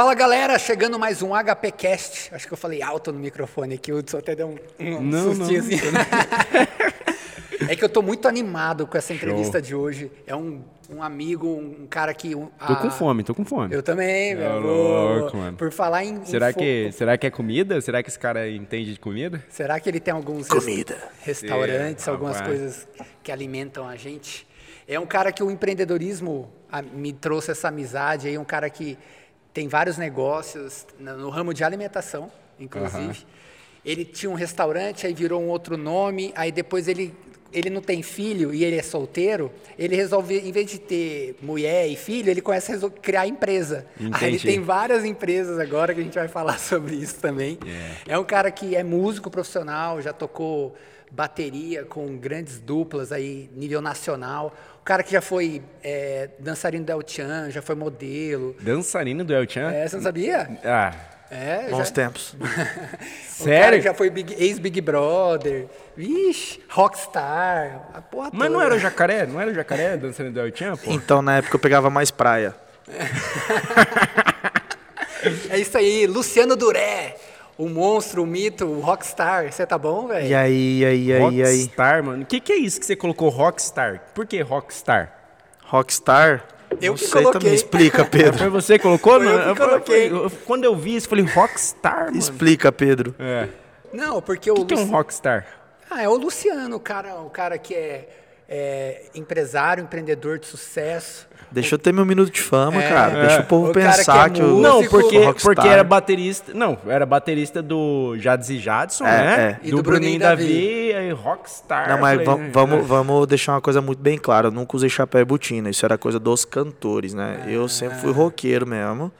Fala galera, chegando mais um HPcast. Acho que eu falei alto no microfone aqui, o Hudson até deu um, um Não, sustinho não. assim. é que eu tô muito animado com essa entrevista Show. de hoje. É um, um amigo, um cara que. um- Tô a- com fome, tô com fome. Eu também, meu. Ô, Vou- louco, mano. Por falar em. em Será fo- que, será que é comida? Será que esse cara entende de comida? Será que ele tem alguns res- Comida. restaurantes, É, algumas coisas que alimentam a gente? É um cara que o empreendedorismo me trouxe essa amizade aí, um cara que tem vários negócios no, ramo de alimentação, inclusive. Ele tinha um restaurante, aí virou um outro nome, aí depois ele ele não tem filho e ele é solteiro, ele resolve, em vez de ter mulher e filho, ele começa a criar empresa. Aí ele Entendi. tem várias empresas agora que a gente vai falar sobre isso também. É um cara que é músico profissional, já tocou bateria com grandes duplas aí, nível nacional. O cara que já foi é, dançarino do El Chan, já foi modelo. Dançarino do El Chan? É, você não sabia? Ah, É, Bons já, tempos. o cara sério? já foi Big- ex-Big Brother. Vixe, rockstar. A porra Mas não toda. era o jacaré? Não era o jacaré dançarino do El Chan, pô? Então, na época, eu pegava mais praia. É isso aí, Luciano Duré. O monstro, o mito, o rockstar. Você tá bom, velho? E aí, e aí, e aí, e aí? Rockstar, mano. O que, que é isso que você colocou Rockstar? Por que Rockstar? Rockstar? Eu não que sei coloquei. também. Explica, Foi Pedro. você que colocou? Foi eu Não, que coloquei. eu- quando eu vi isso, eu falei Rockstar, mano. Explica, Pedro. É. Não, porque o, O que, que é um Rockstar? Ah, é o Luciano, o cara, o cara que é, é empresário, empreendedor de sucesso. Deixa eu ter meu minuto de fama, É. cara. Deixa o povo O pensar que que, é eu... músico, Não, porque, rockstar. porque era baterista. Não, era baterista do Jadson e Jadson, É, né? é. E Do, do Bruninho Bruninho Davi e Rockstar. Não, mas Eu né? vamos, vamos deixar uma coisa muito bem clara. Eu nunca usei chapéu e botina. Isso era coisa dos cantores, né? Eu sempre fui roqueiro mesmo.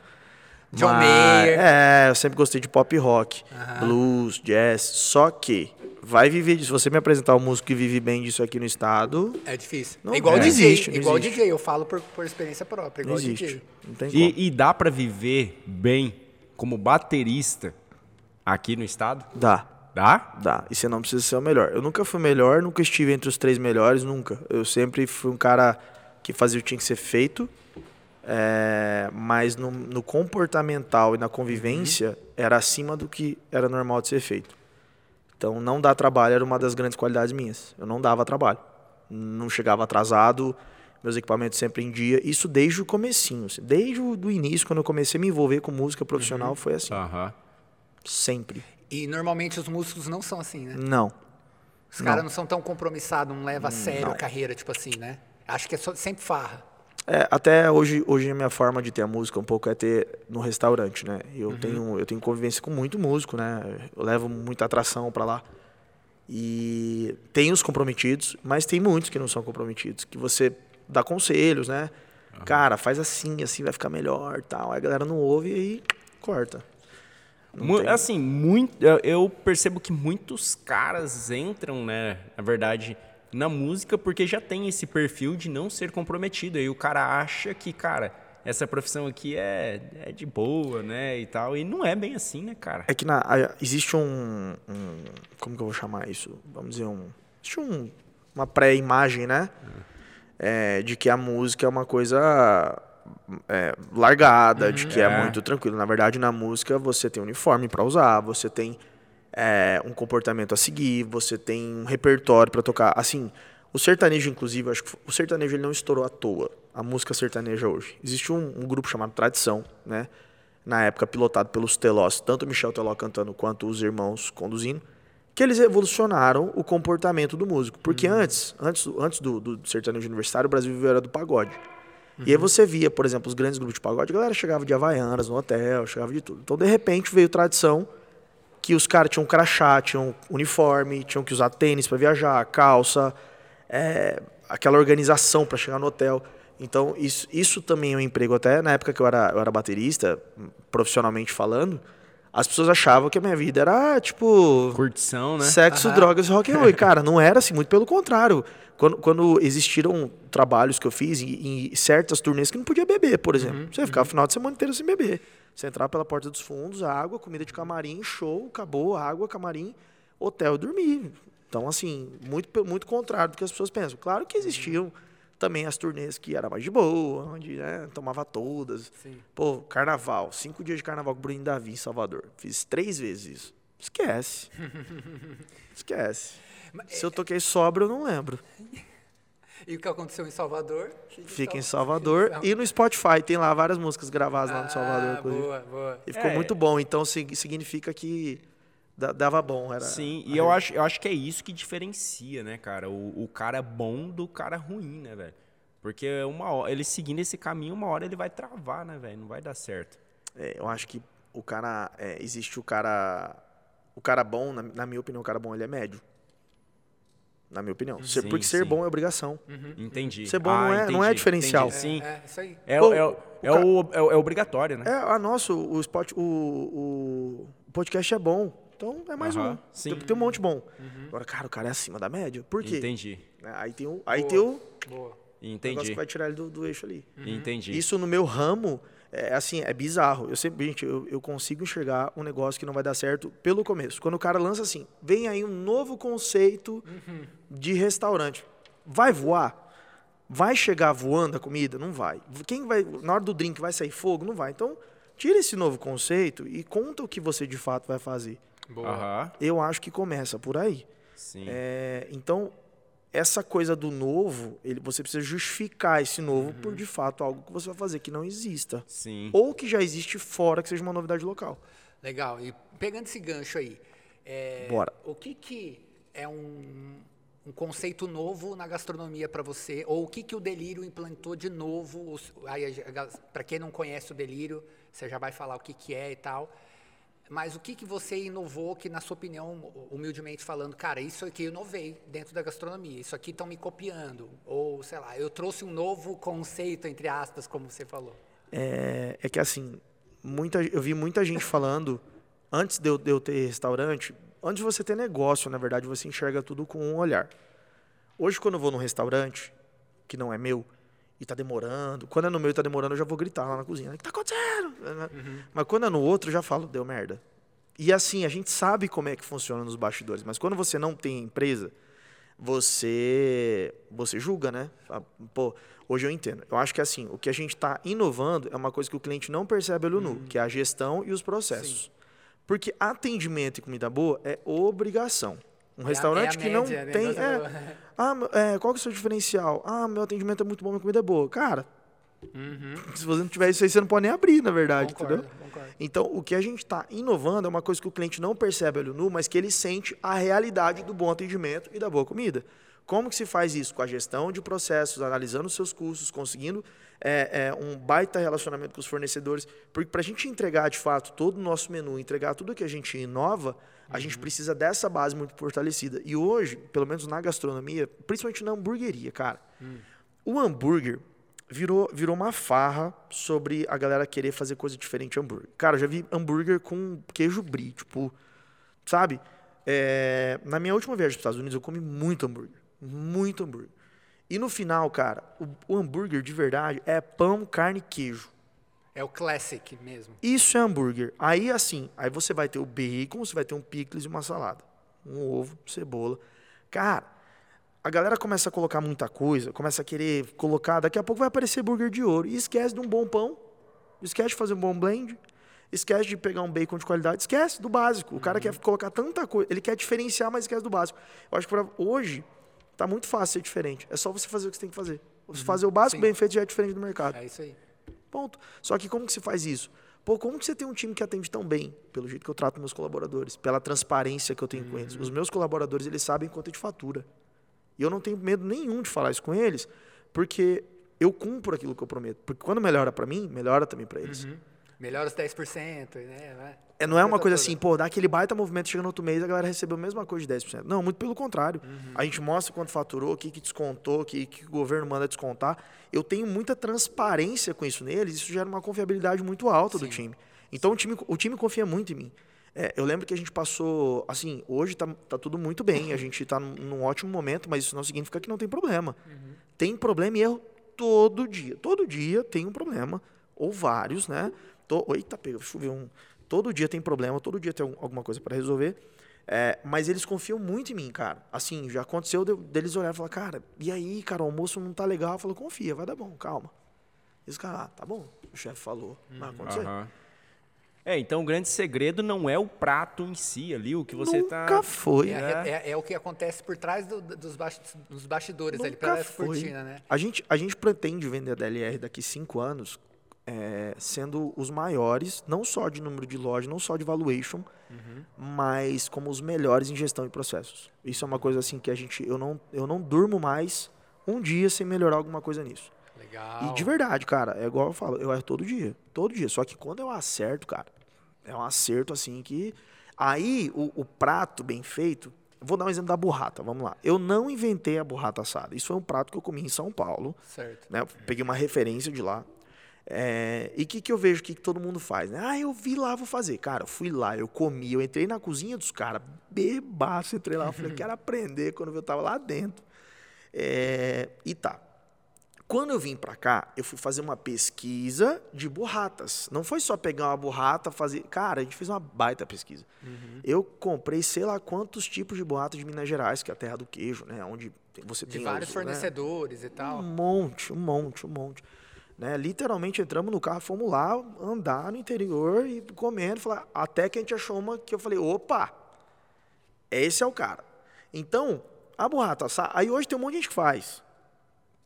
John Mas- Mayer. É, eu sempre gostei de pop rock, blues, jazz. Só que vai viver disso. Se você me apresentar um músico que vive bem disso aqui no estado, É difícil. Não- é igual não DJ. existe, não igual existe. DJ, eu falo por, por experiência própria, não igual existe. DJ. Não tem como. E, e dá pra viver bem como baterista aqui no estado? Dá. Dá? Dá. E você não precisa ser o melhor. Eu nunca fui melhor, nunca estive entre os três melhores, nunca. Eu sempre fui um cara que fazia o que tinha que ser feito, é, mas no, no comportamental e na convivência era acima do que era normal de ser feito. Então, não dar trabalho era uma das grandes qualidades minhas. Eu não dava trabalho. Não chegava atrasado, meus equipamentos sempre em dia. Isso desde o comecinho. assim. Desde o início, quando eu comecei a me envolver com música profissional, foi assim. Aham. Sempre. E normalmente os músicos não são assim, né? Não. Os caras não são tão compromissados, não levam a sério Não. a carreira, tipo assim, né? Acho que é só- sempre farra. É, até hoje, hoje a minha forma de ter a música um pouco é ter no restaurante, né? Eu tenho eu tenho convivência com muito músico, né? Eu levo muita atração pra lá. E tem os comprometidos, mas tem muitos que não são comprometidos, que você dá conselhos, né? Cara, faz assim, assim vai ficar melhor, tal. Aí a galera não ouve e aí corta. Mu- tem- Assim, muito, eu- eu percebo que muitos caras entram, né, na verdade, na música porque já tem esse perfil de não ser comprometido. Aí o cara acha que, cara, essa profissão aqui é, é de boa, né, e tal. E não é bem assim, né, cara? É que na, existe um, um- Como que eu vou chamar isso? Vamos dizer, um. Existe um, uma pré-imagem, né? É, de que a música é uma coisa é, largada, de que é. É. muito tranquilo. Na verdade, na música você tem uniforme para usar, você tem é, um comportamento a seguir, você tem um repertório para tocar. Assim, o sertanejo, inclusive, acho que o sertanejo ele não estourou à toa. A música sertaneja hoje. Existe um, um grupo chamado Tradição, né? Na época pilotado pelos Telós, tanto o Michel Teló cantando quanto os irmãos conduzindo, que eles revolucionaram o comportamento do músico. Porque antes, antes, antes do, do sertanejo universitário, o Brasil viveu era do pagode. E aí você via, por exemplo, os grandes grupos de pagode, a galera chegava de Havaianas no hotel, chegava de tudo. Então, de repente, veio tradição que os caras tinham crachá, tinham uniforme, tinham que usar tênis para viajar, calça, é, aquela organização para chegar no hotel. Então, isso, isso também é um emprego. Até na época que eu era, eu era baterista, profissionalmente falando, as pessoas achavam que a minha vida era, tipo, Curtição, né? Sexo, Aham. drogas e rock and roll. E, cara, não era assim, muito pelo contrário. Quando, quando existiram trabalhos que eu fiz em, em certas turnês que não podia beber, por exemplo. Você ficava o final de semana inteiro sem beber. Você entrava pela porta dos fundos, água, comida de camarim, show, acabou, água, camarim, hotel e dormir. Então, assim, muito, muito contrário do que as pessoas pensam. Claro que existiam também as turnês que era mais de boa, onde né, tomava todas. Sim. Pô, carnaval, cinco dias de carnaval com o Bruno Davi em Salvador. Fiz três vezes isso. Esquece. Esquece. Se eu toquei sobra, eu não lembro. E o que aconteceu em Salvador? Fica em Salvador. E no Spotify, tem lá várias músicas gravadas lá no Salvador. Ah, inclusive. boa, boa. E ficou É. muito bom. Então sig- significa que da- dava bom. Era, Sim, e eu acho, eu acho que é isso que diferencia, né, cara? O, o cara bom do cara ruim, né, velho? Porque uma hora, ele seguindo esse caminho, uma hora ele vai travar, né, velho? Não vai dar certo. É, eu acho que o cara. é, existe o cara. O cara bom, na, na minha opinião, o cara bom ele é médio. Na minha opinião. Ser- Sim, porque ser sim. bom é obrigação. Entendi. Ser bom não é- não é diferencial. entendi. Sim. É, isso aí. É, Pô, é, o é, o, é, o- é obrigatório, né? É, a nosso, o, spot, o, o, o podcast é bom. Então é mais Aham, um. sim. Tem, tem um monte bom. Agora, cara, o cara é acima da média. Por quê? Entendi. Né, Aí tem o, aí Boa. tem o Boa. negócio Entendi. que vai tirar ele do, do eixo ali. Entendi. Isso no meu ramo, é assim, é bizarro. Eu sempre, gente, eu, eu consigo enxergar um negócio que não vai dar certo pelo começo. Quando o cara lança assim, vem aí um novo conceito de restaurante. Vai voar? Vai chegar voando a comida? Não vai. Quem vai, na hora do drink, vai sair fogo? Não vai. Então, tira esse novo conceito e conta o que você de fato vai fazer. Boa. Aham. Eu acho que começa por aí. Sim. É, então, essa coisa do novo, ele, você precisa justificar esse novo por de fato algo que você vai fazer que não exista. Sim. Ou que já existe fora, que seja uma novidade local. Legal. E pegando esse gancho aí, é, Bora. o que, que é um, um conceito novo na gastronomia para você? Ou o que, que o Delírio implantou de novo? Para quem não conhece o Delírio, você já vai falar o que, que é e tal. Mas o que, que você inovou que, na sua opinião, humildemente falando, cara, isso aqui eu inovei dentro da gastronomia, isso aqui estão me copiando. Ou, sei lá, eu trouxe um novo conceito, entre aspas, como você falou. É, é que assim, muita, eu vi muita gente falando, antes de eu, de eu ter restaurante, antes de você ter negócio, na verdade, você enxerga tudo com um olhar. Hoje, quando eu vou num restaurante, que não é meu, e tá demorando, quando é no meu e tá demorando, eu já vou gritar lá na cozinha. O que tá acontecendo? Mas quando é no outro, eu já falo, deu merda. E assim, a gente sabe como é que funciona nos bastidores, mas quando você não tem empresa, você você julga, né? Pô, hoje eu entendo. Eu acho que assim, o que a gente está inovando é uma coisa que o cliente não percebe olho nu, que é a gestão e os processos. Porque atendimento e comida boa é obrigação. Um É a- restaurante é a que não média, né? tem. É, ah, é, qual que é o seu diferencial? Ah, meu atendimento é muito bom, minha comida é boa. Cara, se você não tiver isso aí, você não pode nem abrir, na verdade, Concordo, entendeu? concordo. Então, o que a gente está inovando é uma coisa que o cliente não percebe olho nu, mas que ele sente a realidade do bom atendimento e da boa comida. Como que se faz isso? Com a gestão de processos, analisando os seus custos, conseguindo é, é, um baita relacionamento com os fornecedores. Porque para a gente entregar, de fato, todo o nosso menu, entregar tudo que a gente inova, a gente precisa dessa base muito fortalecida. E hoje, pelo menos na gastronomia, principalmente na hamburgueria, cara, o hambúrguer virou, virou uma farra sobre a galera querer fazer coisa diferente de hambúrguer. Cara, eu já vi hambúrguer com queijo brie, tipo, sabe? É, na minha última viagem para os Estados Unidos, eu comi muito hambúrguer. Muito hambúrguer. E no final, cara, o, o hambúrguer de verdade é pão, carne e queijo. É o classic mesmo. Isso é hambúrguer. Aí, assim, aí você vai ter o bacon, você vai ter um picles e uma salada. Um ovo, cebola. Cara, a galera começa a colocar muita coisa, começa a querer colocar. Daqui a pouco vai aparecer burger de ouro. E esquece de um bom pão, esquece de fazer um bom blend, esquece de pegar um bacon de qualidade, esquece do básico. O cara quer colocar tanta coisa, ele quer diferenciar, mas esquece do básico. Eu acho que pra hoje tá muito fácil ser diferente. É só você fazer o que você tem que fazer. Você fazer o básico Sim. bem feito já é diferente do mercado. É isso aí. Ponto. Só que como que se faz isso? Pô, como que você tem um time que atende tão bem? Pelo jeito que eu trato meus colaboradores, pela transparência que eu tenho com eles. Os meus colaboradores, eles sabem quanto é de fatura. E eu não tenho medo nenhum de falar isso com eles, porque eu cumpro aquilo que eu prometo. Porque quando melhora para mim, melhora também para eles. Melhora os 10%, né? Vai. É, não é uma coisa assim, pô, dá aquele baita movimento, chega no outro mês, a galera recebeu a mesma coisa de 10%. Não, muito pelo contrário. A gente mostra quanto faturou, o que, que descontou, o que, que o governo manda descontar. Eu tenho muita transparência com isso neles, isso gera uma confiabilidade muito alta do time. Então o time, o time confia muito em mim. É, eu lembro que a gente passou, assim, hoje tá, tá tudo muito bem, a gente tá num, num ótimo momento, mas isso não significa que não tem problema. Tem problema e erro todo dia. Todo dia tem um problema, ou vários, né? Tô, eita, pega, deixa eu ver um. Todo dia tem problema, todo dia tem algum- alguma coisa para resolver. É, mas eles confiam muito em mim, cara. Assim, já aconteceu de- deles olhar e falar, cara, e aí, cara, o almoço não tá legal. Eu falo, confia, vai dar bom, calma. E os caras, ah, tá bom, o chefe falou, vai acontecer. Aham. É, então o grande segredo não é o prato em si ali, o que você Nunca tá. foi. É, é- é o que acontece por trás do- dos, dos bastidores ali, Nunca pela foi. cortina, né? A gente, a gente pretende vender a DLR daqui cinco anos é, sendo os maiores, não só de número de loja, não só de valuation, mas como os melhores em gestão de processos. Isso é uma coisa assim que a gente, eu não, eu não durmo mais um dia sem melhorar alguma coisa nisso. Legal. E de verdade, cara, é igual eu falo, eu erro todo dia. Todo dia. Só que quando eu acerto, cara, é um acerto assim que. Aí o, o prato bem feito. Vou dar um exemplo da burrata, vamos lá. Eu não inventei a burrata assada. Isso foi um prato que eu comi em São Paulo. Certo. Né? Peguei uma referência de lá. É, e o que, que eu vejo que, que todo mundo faz? Né? Ah, eu vi lá, vou fazer. Cara, eu fui lá, eu comi, eu entrei na cozinha dos caras, bebaço, entrei lá, eu falei, eu quero aprender quando eu tava lá dentro. É, e tá. Quando eu vim pra cá, eu fui fazer uma pesquisa de burratas. Não foi só pegar uma burrata, fazer. Cara, a gente fez uma baita pesquisa. Eu comprei sei lá quantos tipos de burrata de Minas Gerais, que é a terra do queijo, né? Onde tem- você De tem vários os, né? fornecedores e tal. Um monte, um monte, um monte. Né? Literalmente entramos no carro, fomos lá andar no interior e comendo, falar, até que a gente achou uma que eu falei, opa, esse é o cara. Então, a burrata, sa- aí hoje tem um monte de gente que faz.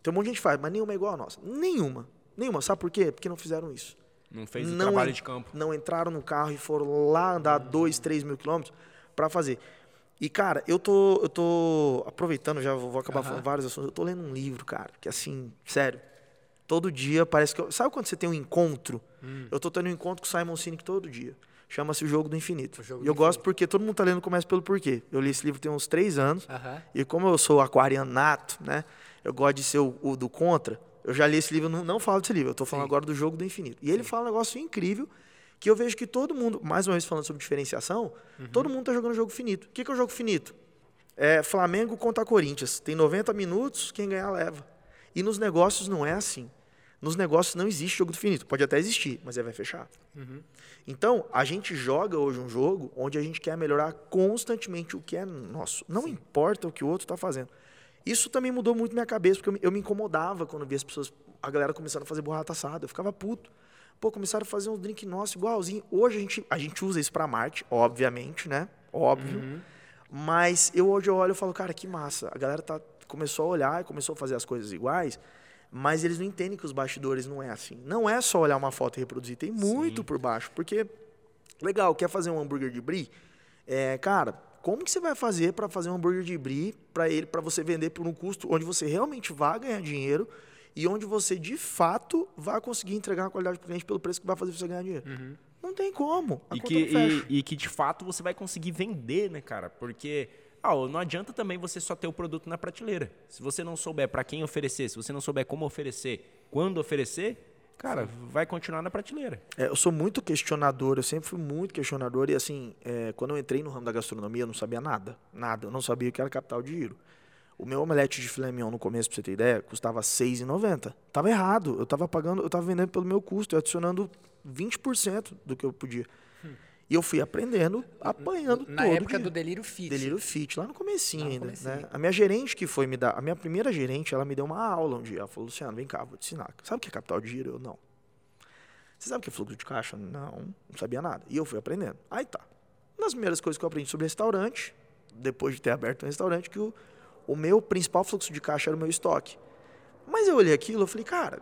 Tem um monte de gente que faz, mas nenhuma é igual a nossa. Nenhuma. Nenhuma. Sabe por quê? Porque não fizeram isso. Não fez o Não trabalho en- de campo. Não entraram no carro e foram lá andar dois, três mil quilômetros para fazer. E, cara, eu tô, eu tô aproveitando, já vou acabar falando vários assuntos. Eu tô lendo um livro, cara, que assim, sério. Todo dia parece que. Eu, sabe quando você tem um encontro? Hum. Eu tô tendo um encontro com o Simon Sinek todo dia. Chama-se O Jogo do Infinito. Jogo e do eu gosto porque todo mundo tá lendo começa pelo porquê. Eu li esse livro tem uns três anos. Aham. E como eu sou aquariano nato, né? Eu gosto de ser o, o do contra. Eu já li esse livro, não, não falo desse livro, eu tô falando agora do jogo do infinito. E ele fala um negócio incrível que eu vejo que todo mundo, mais uma vez falando sobre diferenciação, Uhum. todo mundo tá jogando jogo finito. O que, que é o jogo finito? É Flamengo contra Corinthians. Tem 90 minutos, quem ganhar leva. E nos negócios não é assim. Nos negócios não existe jogo do finito. Pode até existir, mas aí vai fechar. Então, a gente joga hoje um jogo onde a gente quer melhorar constantemente o que é nosso. Não importa o que o outro está fazendo. Isso também mudou muito minha cabeça, porque eu me, eu me incomodava quando via as pessoas, a galera começando a fazer borrata assada. Eu ficava puto. Pô, começaram a fazer uns drink nosso igualzinho. Hoje a gente, a gente usa isso para marketing, obviamente, né? Óbvio. Mas eu hoje eu olho e falo, cara, que massa. A galera tá, começou a olhar e começou a fazer as coisas iguais, mas eles não entendem que os bastidores não é assim. Não é só olhar uma foto e reproduzir, tem muito por baixo. Porque, legal, quer fazer um hambúrguer de brie? É, cara, como que você vai fazer para fazer um hambúrguer de brie para ele, para você vender por um custo onde você realmente vai ganhar dinheiro e onde você de fato vai conseguir entregar a qualidade para o cliente pelo preço que vai fazer você ganhar dinheiro? Não tem como. E que, e, e que de fato você vai conseguir vender, né, cara? Porque ah, não adianta também você só ter o produto na prateleira. Se você não souber para quem oferecer, se você não souber como oferecer, quando oferecer, cara, vai continuar na prateleira. É, eu sou muito questionador, eu sempre fui muito questionador e assim, é, quando eu entrei no ramo da gastronomia, eu não sabia nada, nada, eu não sabia o que era capital de giro. O meu omelete de filé mignon no começo, pra você ter ideia, custava R$ 6,90. Tava errado, eu tava pagando, eu tava vendendo pelo meu custo, eu adicionando 20% do que eu podia. E eu fui aprendendo, apanhando Na todo época dia. do Delírio Fit. Delírio Fit, lá no comecinho Lá no ainda. comecinho. Né? A minha gerente que foi me dar, a minha primeira gerente, ela me deu uma aula um dia. Ela falou, Luciano, vem cá, vou te ensinar. Sabe o que é capital de giro? Eu, não. Você sabe o que é fluxo de caixa? Não, não sabia nada. E eu fui aprendendo. Aí tá. Uma das primeiras coisas que eu aprendi sobre restaurante, depois de ter aberto um restaurante, que o, o meu principal fluxo de caixa era o meu estoque. Mas eu olhei aquilo e falei, cara,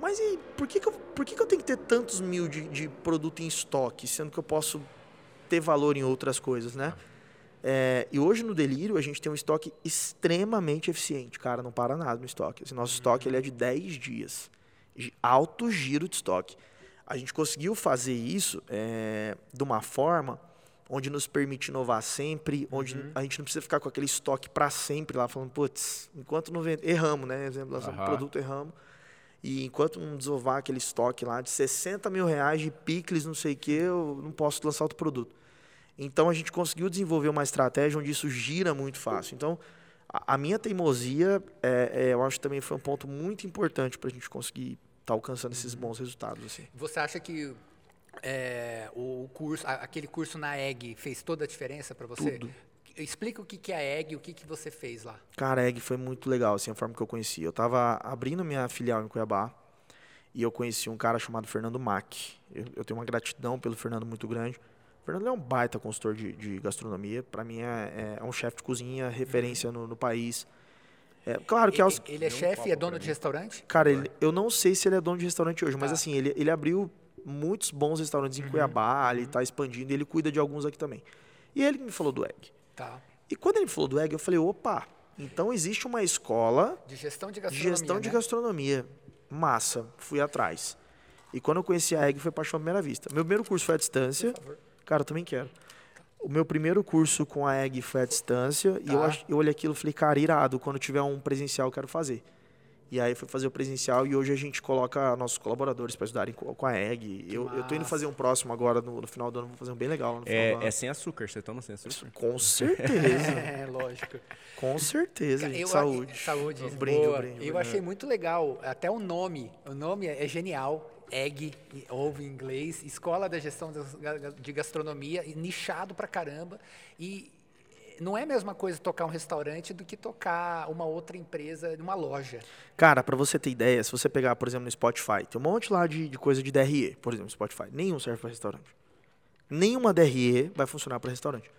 mas e por que, que, eu, por que, que eu tenho que ter tantos mil de, de produto em estoque, sendo que eu posso ter valor em outras coisas, né? É, e hoje no Delírio a gente tem um estoque extremamente eficiente, cara, não para nada no estoque. Esse nosso estoque ele é de 10 dias, de alto giro de estoque. A gente conseguiu fazer isso é, de uma forma onde nos permite inovar sempre, onde a gente não precisa ficar com aquele estoque para sempre lá, falando, putz, enquanto não vende, erramos, né? Exemplo, lançamos um Aham. produto, erramos. E enquanto não desovar aquele estoque lá de 60 mil reais de picles, não sei o que, eu não posso lançar outro produto. Então a gente conseguiu desenvolver uma estratégia onde isso gira muito fácil. Então a, a minha teimosia, é, é, eu acho que também foi um ponto muito importante para a gente conseguir estar alcançando esses bons resultados. Assim. Você acha que é, o curso, aquele curso na EG fez toda a diferença para você? Tudo. Explica o que, que é a EG e o que, que você fez lá. Cara, a EG foi muito legal, assim, a forma que eu conheci. Eu tava abrindo minha filial em Cuiabá e eu conheci um cara chamado Fernando Mack. Eu, eu tenho uma gratidão pelo Fernando muito grande. O Fernando é um baita consultor de, de gastronomia. Para mim é, é um chefe de cozinha, referência no, no país. É, claro que Ele, aos, ele é chefe e é dono de restaurante? Cara, ele- eu não sei se ele é dono de restaurante hoje, mas Tá. assim, ele, ele abriu muitos bons restaurantes em Cuiabá, ele tá expandindo e ele cuida de alguns aqui também. E ele que me falou do egg. Tá. E quando ele falou do egg, eu falei, opa, então existe uma escola De gestão de gastronomia. gestão de né? gastronomia. Massa, fui atrás. E quando eu conheci a egg, foi paixão à primeira vista. Meu primeiro curso foi à distância. Cara, eu também quero. O meu primeiro curso com a egg foi à distância. E eu, Tá. eu olhei aquilo e falei, cara, irado, quando tiver um presencial eu quero fazer. E aí fui fazer o presencial e hoje a gente coloca nossos colaboradores para estudarem co- com a egg. Eu, eu tô indo fazer um próximo agora no, no final do ano, vou fazer um bem legal no final do É, ano. é sem açúcar, você toma sem açúcar? Com certeza, É, lógico. com certeza, Eu- gente. Saúde. Saúde. Um brinde, um brinde, Eu achei muito legal, até o nome. O nome é genial. Egg, ouve em inglês, Escola da Gestão de Gastronomia, nichado pra caramba. E não é a mesma coisa tocar um restaurante do que tocar uma outra empresa numa loja. Cara, pra você ter ideia, se você pegar, por exemplo, no Spotify, tem um monte lá de, de coisa de DRE, por exemplo, Spotify. Nenhum serve para restaurante. Nenhuma DRE vai funcionar para restaurante.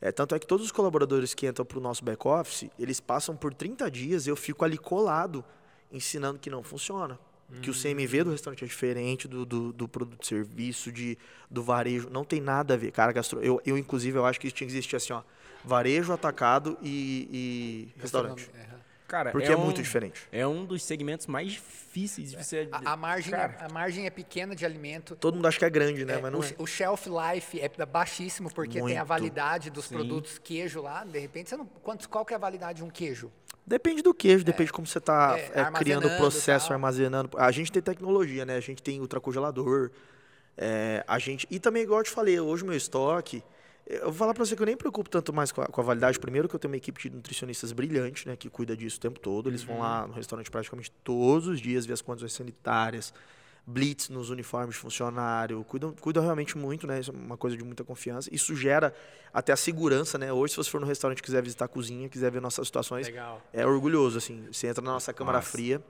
É, tanto é que todos os colaboradores que entram pro nosso back-office, eles passam por 30 dias eu fico ali colado, ensinando que não funciona. Que o CMV do restaurante é diferente do, do, do produto de serviço, de, do varejo. Não tem nada a ver. Cara, gastro... eu, eu, inclusive, eu acho que isso tinha que existir assim, ó. Varejo, atacado e, e restaurante. Gastronomia, aham. Cara, Porque é, um- muito diferente. É um dos segmentos mais difíceis de você... A, a margem, Cara, a margem é pequena de alimento. Todo mundo acha que é grande, né? É, Mas não o, é. o shelf life é baixíssimo porque tem a Muito. validade dos produtos queijo lá. De repente, você não, quantos, qual que é a validade de um queijo? Depende do queijo, depende de como você está É, criando o processo, armazenando. A gente tem tecnologia, né? A gente tem ultracongelador. É, a gente, e também, igual eu te falei, hoje o meu estoque. Eu vou falar para você que eu nem me preocupo tanto mais com a, com a validade. Primeiro, que eu tenho uma equipe de nutricionistas brilhante, né? Que cuida disso o tempo todo. Eles vão lá no restaurante praticamente todos os dias, ver as condições sanitárias, blitz nos uniformes de funcionário. Cuidam, cuidam realmente muito, né? Isso é uma coisa de muita confiança. Isso gera até a segurança, né? Hoje, se você for no restaurante e quiser visitar a cozinha, quiser ver nossas situações, Legal. é orgulhoso, assim. Você entra na nossa câmara Nossa. fria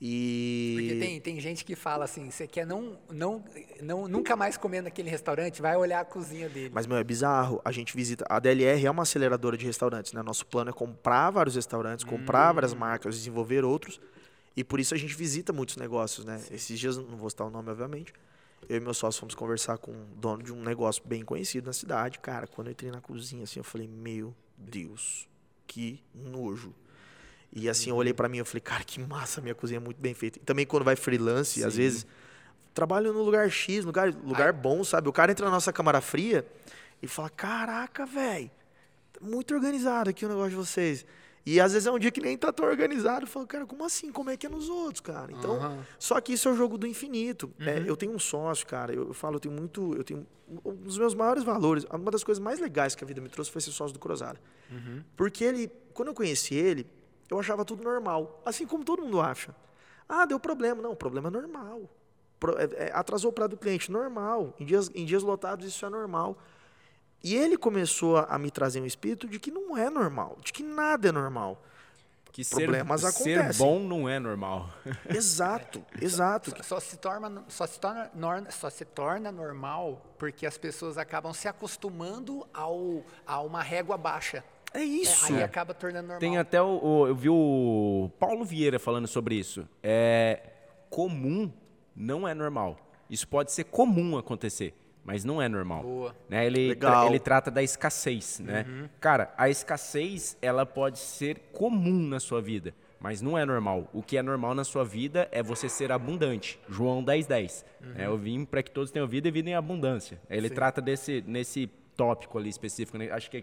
e. Porque tem, tem gente que fala assim, você quer não, não, não, nunca mais comer naquele restaurante, vai olhar a cozinha dele. Mas, meu, é bizarro. A gente visita. A DLR é uma aceleradora de restaurantes, né? Nosso plano é comprar vários restaurantes, comprar várias marcas, desenvolver outros. E por isso a gente visita muitos negócios, né? Esses dias, não vou citar o nome, obviamente. Eu e meu sócio fomos conversar com um dono de um negócio bem conhecido na cidade. Cara, quando eu entrei na cozinha, assim, eu falei, meu Deus, que nojo. E assim, eu olhei pra mim e falei, cara, que massa, minha cozinha é muito bem feita. E também quando vai freelance, às Sim. vezes, trabalho no lugar X, lugar, lugar bom, sabe? O cara entra na nossa câmara fria e fala, caraca, velho, muito organizado aqui o negócio de vocês. E às vezes é um dia que nem tá tão organizado. Eu falo, cara, como assim? Como é que é nos outros, cara? Então, Aham. só que isso é o jogo do infinito. É, eu tenho um sócio, cara, eu, eu falo, eu tenho muito. Eu tenho. Um dos meus maiores valores, uma das coisas mais legais que a vida me trouxe foi ser sócio do Cruzada. Porque ele, quando eu conheci ele, eu achava tudo normal. Assim como todo mundo acha. Ah, deu problema. Não, problema é normal. É- é, atrasou o prato do cliente, normal. Em dias, em dias lotados isso é normal. E ele começou a, me trazer um espírito de que não é normal, de que nada é normal. que ser, problemas ser acontecem. bom não é normal. Exato, exato. Só, só se torna, só, se torna, nor- só se torna normal porque as pessoas acabam se acostumando ao, a uma régua baixa. É É, isso. aí acaba tornando normal. Tem até o, o- Eu vi o Paulo Vieira falando sobre isso. É comum não é normal. Isso pode ser comum acontecer, mas não é normal. Boa. Né? Ele, Legal. ele trata da escassez, né? Cara, a escassez ela pode ser comum na sua vida, mas não é normal. O que é normal na sua vida é você ser abundante. João 10:10. 10. É, eu vim para que todos tenham vida e vida em abundância. Ele trata desse nesse tópico ali específico, né? acho que é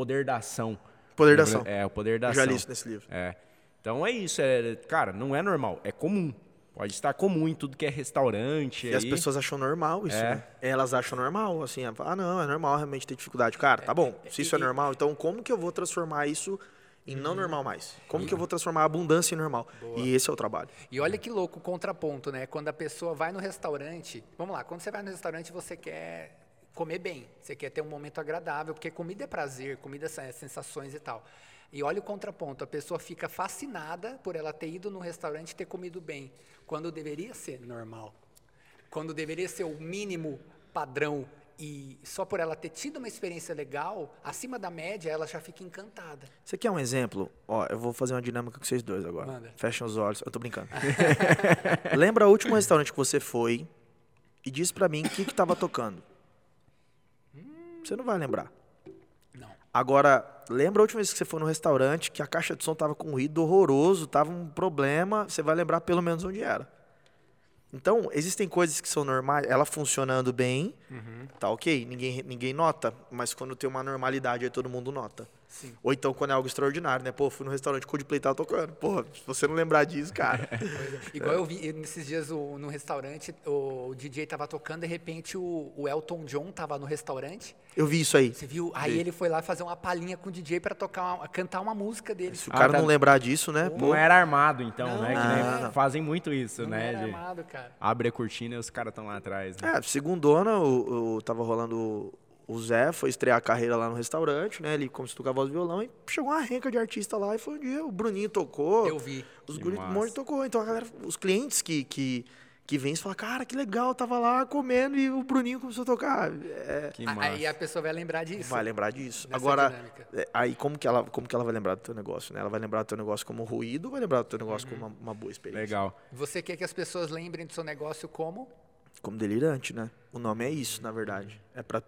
poder da ação. Poder da ação. É, o poder da Eu já ação. li isso nesse livro. É. Então é isso, é, cara, não é normal, é comum. Pode estar comum em tudo que é restaurante. E as aí. pessoas acham normal isso, É. né? Elas acham normal, assim, ah, não, é normal realmente ter dificuldade. Cara, tá bom, se isso é normal, então como que eu vou transformar isso em não normal mais. Como que eu vou transformar a abundância em normal? E esse é o trabalho. E olha que louco o contraponto, né? Quando a pessoa vai no restaurante, vamos lá, quando você vai no restaurante, você quer comer bem, você quer ter um momento agradável, porque comida é prazer, comida é sensações e tal. E olha o contraponto, a pessoa fica fascinada por ela ter ido no restaurante e ter comido bem, quando deveria ser normal. Quando deveria ser o mínimo padrão e só por ela ter tido uma experiência legal, acima da média, ela já fica encantada. Você quer um exemplo? Ó, eu vou fazer uma dinâmica com vocês dois agora. Manda. Fechem os olhos. Eu tô brincando. Lembra o último restaurante que você foi e disse pra mim o que que tava tocando? Você não vai lembrar. Não. Agora, lembra a última vez que você foi no restaurante que a caixa de som tava com um ruído horroroso, tava um problema, você vai lembrar pelo menos onde era. Então, existem coisas que são normais, ela funcionando bem, tá ok, ninguém, ninguém nota, mas quando tem uma normalidade aí todo mundo nota. Sim. Ou então quando é algo extraordinário, né? Pô, fui no restaurante, Coldplay tava tocando. Porra, se você não lembrar disso, cara. Igual eu vi nesses dias o- no restaurante, o DJ tava tocando, de repente o, o Elton John tava no restaurante. Eu vi isso aí. Você viu? Aí ele foi lá fazer uma palhinha com o DJ para tocar, uma- cantar uma música dele. Se o Ah, cara tá. não lembrar disso, né? Não Pô, era armado, então, Não, né? Que não, nem não. fazem muito isso, Não né? era de- armado, cara. Abre a cortina e os caras estão lá atrás, né? É, segundona, o, o, tava rolando. O Zé foi estrear a carreira lá no restaurante, né? Ele começou a tocar voz e violão e chegou uma renca de artista lá e foi um dia. O Bruninho tocou. Eu vi. Os guris um massa. monte tocou. Então a galera, os clientes que, que, que vêm falam, cara, que legal, tava lá comendo e o Bruninho começou a tocar. É, Que A- massa. Aí a pessoa vai lembrar disso. vai lembrar disso. Agora, dinâmica. é, aí como que, ela, como que ela vai lembrar do teu negócio, né? Ela vai lembrar do teu negócio como ruído ou vai lembrar do teu negócio Uhum. como uma, uma boa experiência? Legal. Você quer que as pessoas lembrem do seu negócio como? Como delirante, né? O nome é isso, na verdade. É para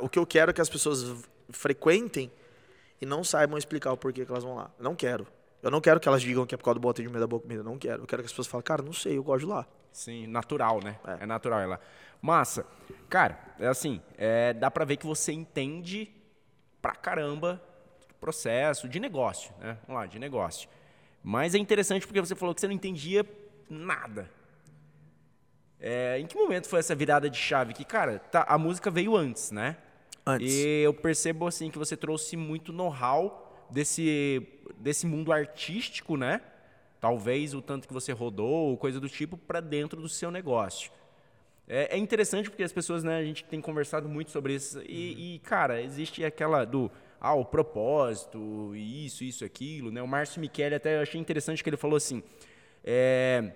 o que eu quero é que as pessoas frequentem e não saibam explicar o porquê que elas vão lá. Eu não quero. Eu não quero que elas digam que é por causa do bom atendimento da boa comida. Eu não quero. Eu quero que as pessoas falem, cara, não sei, eu gosto de lá. Sim, natural, né? É. É, natural ela. Massa. Cara, é assim, é, dá pra ver que você entende pra caramba do processo de negócio, né? Vamos lá, de negócio. Mas é interessante porque você falou que você não entendia nada. É, em que momento foi essa virada de chave? Que, cara, tá, a música veio antes, né? Antes. E eu percebo, assim, que você trouxe muito know-how desse, desse mundo artístico, né? Talvez o tanto que você rodou, coisa do tipo, para dentro do seu negócio. É, é interessante porque as pessoas, né, a gente tem conversado muito sobre isso. E, e, cara, existe aquela do, ah, o propósito, e isso, isso, aquilo, né? O Márcio Michele até eu achei interessante que ele falou assim, é,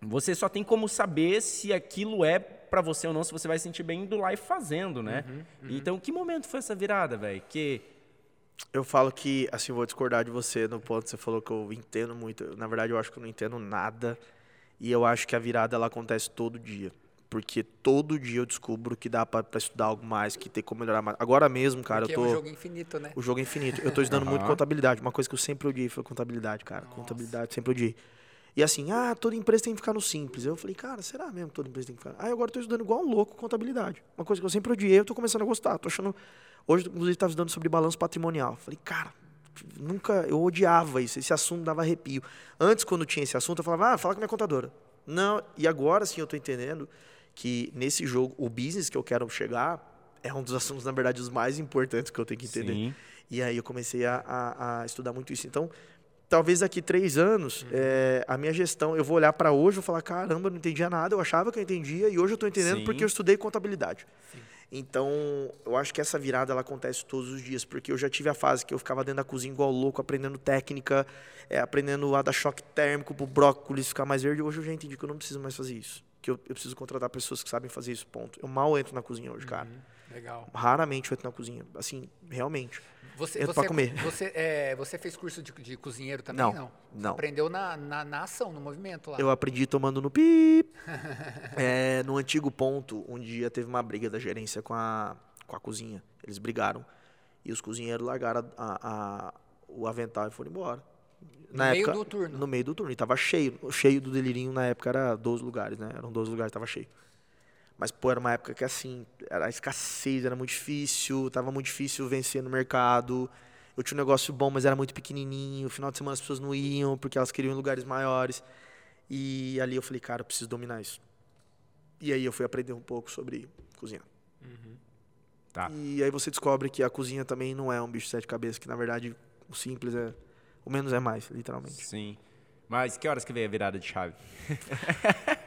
você só tem como saber se aquilo é para você ou não, se você vai se sentir bem indo lá e fazendo, né? Então, que momento foi essa virada, velho? Que Eu falo que, assim, vou discordar de você no ponto que você falou que eu entendo muito. Na verdade, eu acho que eu não entendo nada. E eu acho que a virada ela acontece todo dia. Porque todo dia eu descubro que dá pra pra estudar algo mais, que tem como melhorar mais. Agora mesmo, cara, Porque eu tô. é um jogo infinito, né? O jogo é infinito. Eu tô estudando muito Aham. contabilidade. Uma coisa que eu sempre odiei foi contabilidade, cara. Contabilidade, sempre odiei. E assim, ah, toda empresa tem que ficar no simples. Eu falei, cara, será mesmo que toda empresa tem que ficar? Ah, agora tô estudando igual um louco contabilidade. Uma coisa que eu sempre odiei, eu tô começando a gostar. Tô achando. Hoje, inclusive, tava estudando sobre balanço patrimonial. Falei, cara, nunca. Eu odiava isso. Esse assunto dava arrepio. Antes, quando tinha esse assunto, eu falava, ah, fala com a minha contadora. Não, e agora sim eu tô entendendo que nesse jogo, o business que eu quero chegar é um dos assuntos, na verdade, os mais importantes que eu tenho que entender. Sim. E aí eu comecei a, a- a estudar muito isso. Então, talvez daqui três anos, eh, a minha gestão, eu vou olhar para hoje e vou falar, caramba, eu não entendia nada, eu achava que eu entendia e hoje eu estou entendendo Sim. porque eu estudei contabilidade. Então, eu acho que essa virada ela acontece todos os dias, porque eu já tive a fase que eu ficava dentro da cozinha igual louco, aprendendo técnica, eh, aprendendo a dar choque térmico pro brócolis ficar mais verde. Hoje eu já entendi que eu não preciso mais fazer isso. Que eu, eu preciso contratar pessoas que sabem fazer isso, ponto. Eu mal entro na cozinha hoje, cara. Legal. Raramente eu entro na cozinha. Assim, realmente. Você, você, comer. Você, é, você fez curso de, de cozinheiro também? Não, Não. não. Aprendeu na, na, na ação, no movimento lá. Eu aprendi tomando no pip. É, no antigo ponto, um dia teve uma briga da gerência com a, com a cozinha. Eles brigaram. E os cozinheiros largaram a- a- o avental e foram embora. No meio do turno? No meio do turno. E tava cheio. Cheio do delirinho na época era 12 lugares, né? Eram 12 lugares, tava cheio. Mas, pô, era uma época que, assim, era a escassez, era muito difícil, tava muito difícil vencer no mercado. Eu tinha um negócio bom, mas era muito pequenininho. No final de semana as pessoas não iam porque elas queriam lugares maiores. E ali eu falei, cara, eu preciso dominar isso. E aí eu fui aprender um pouco sobre cozinhar. Tá. E aí você descobre que a cozinha também não é um bicho de sete cabeças, que na verdade o simples é O menos é mais, literalmente. Sim. Mas que horas que veio a virada de chave?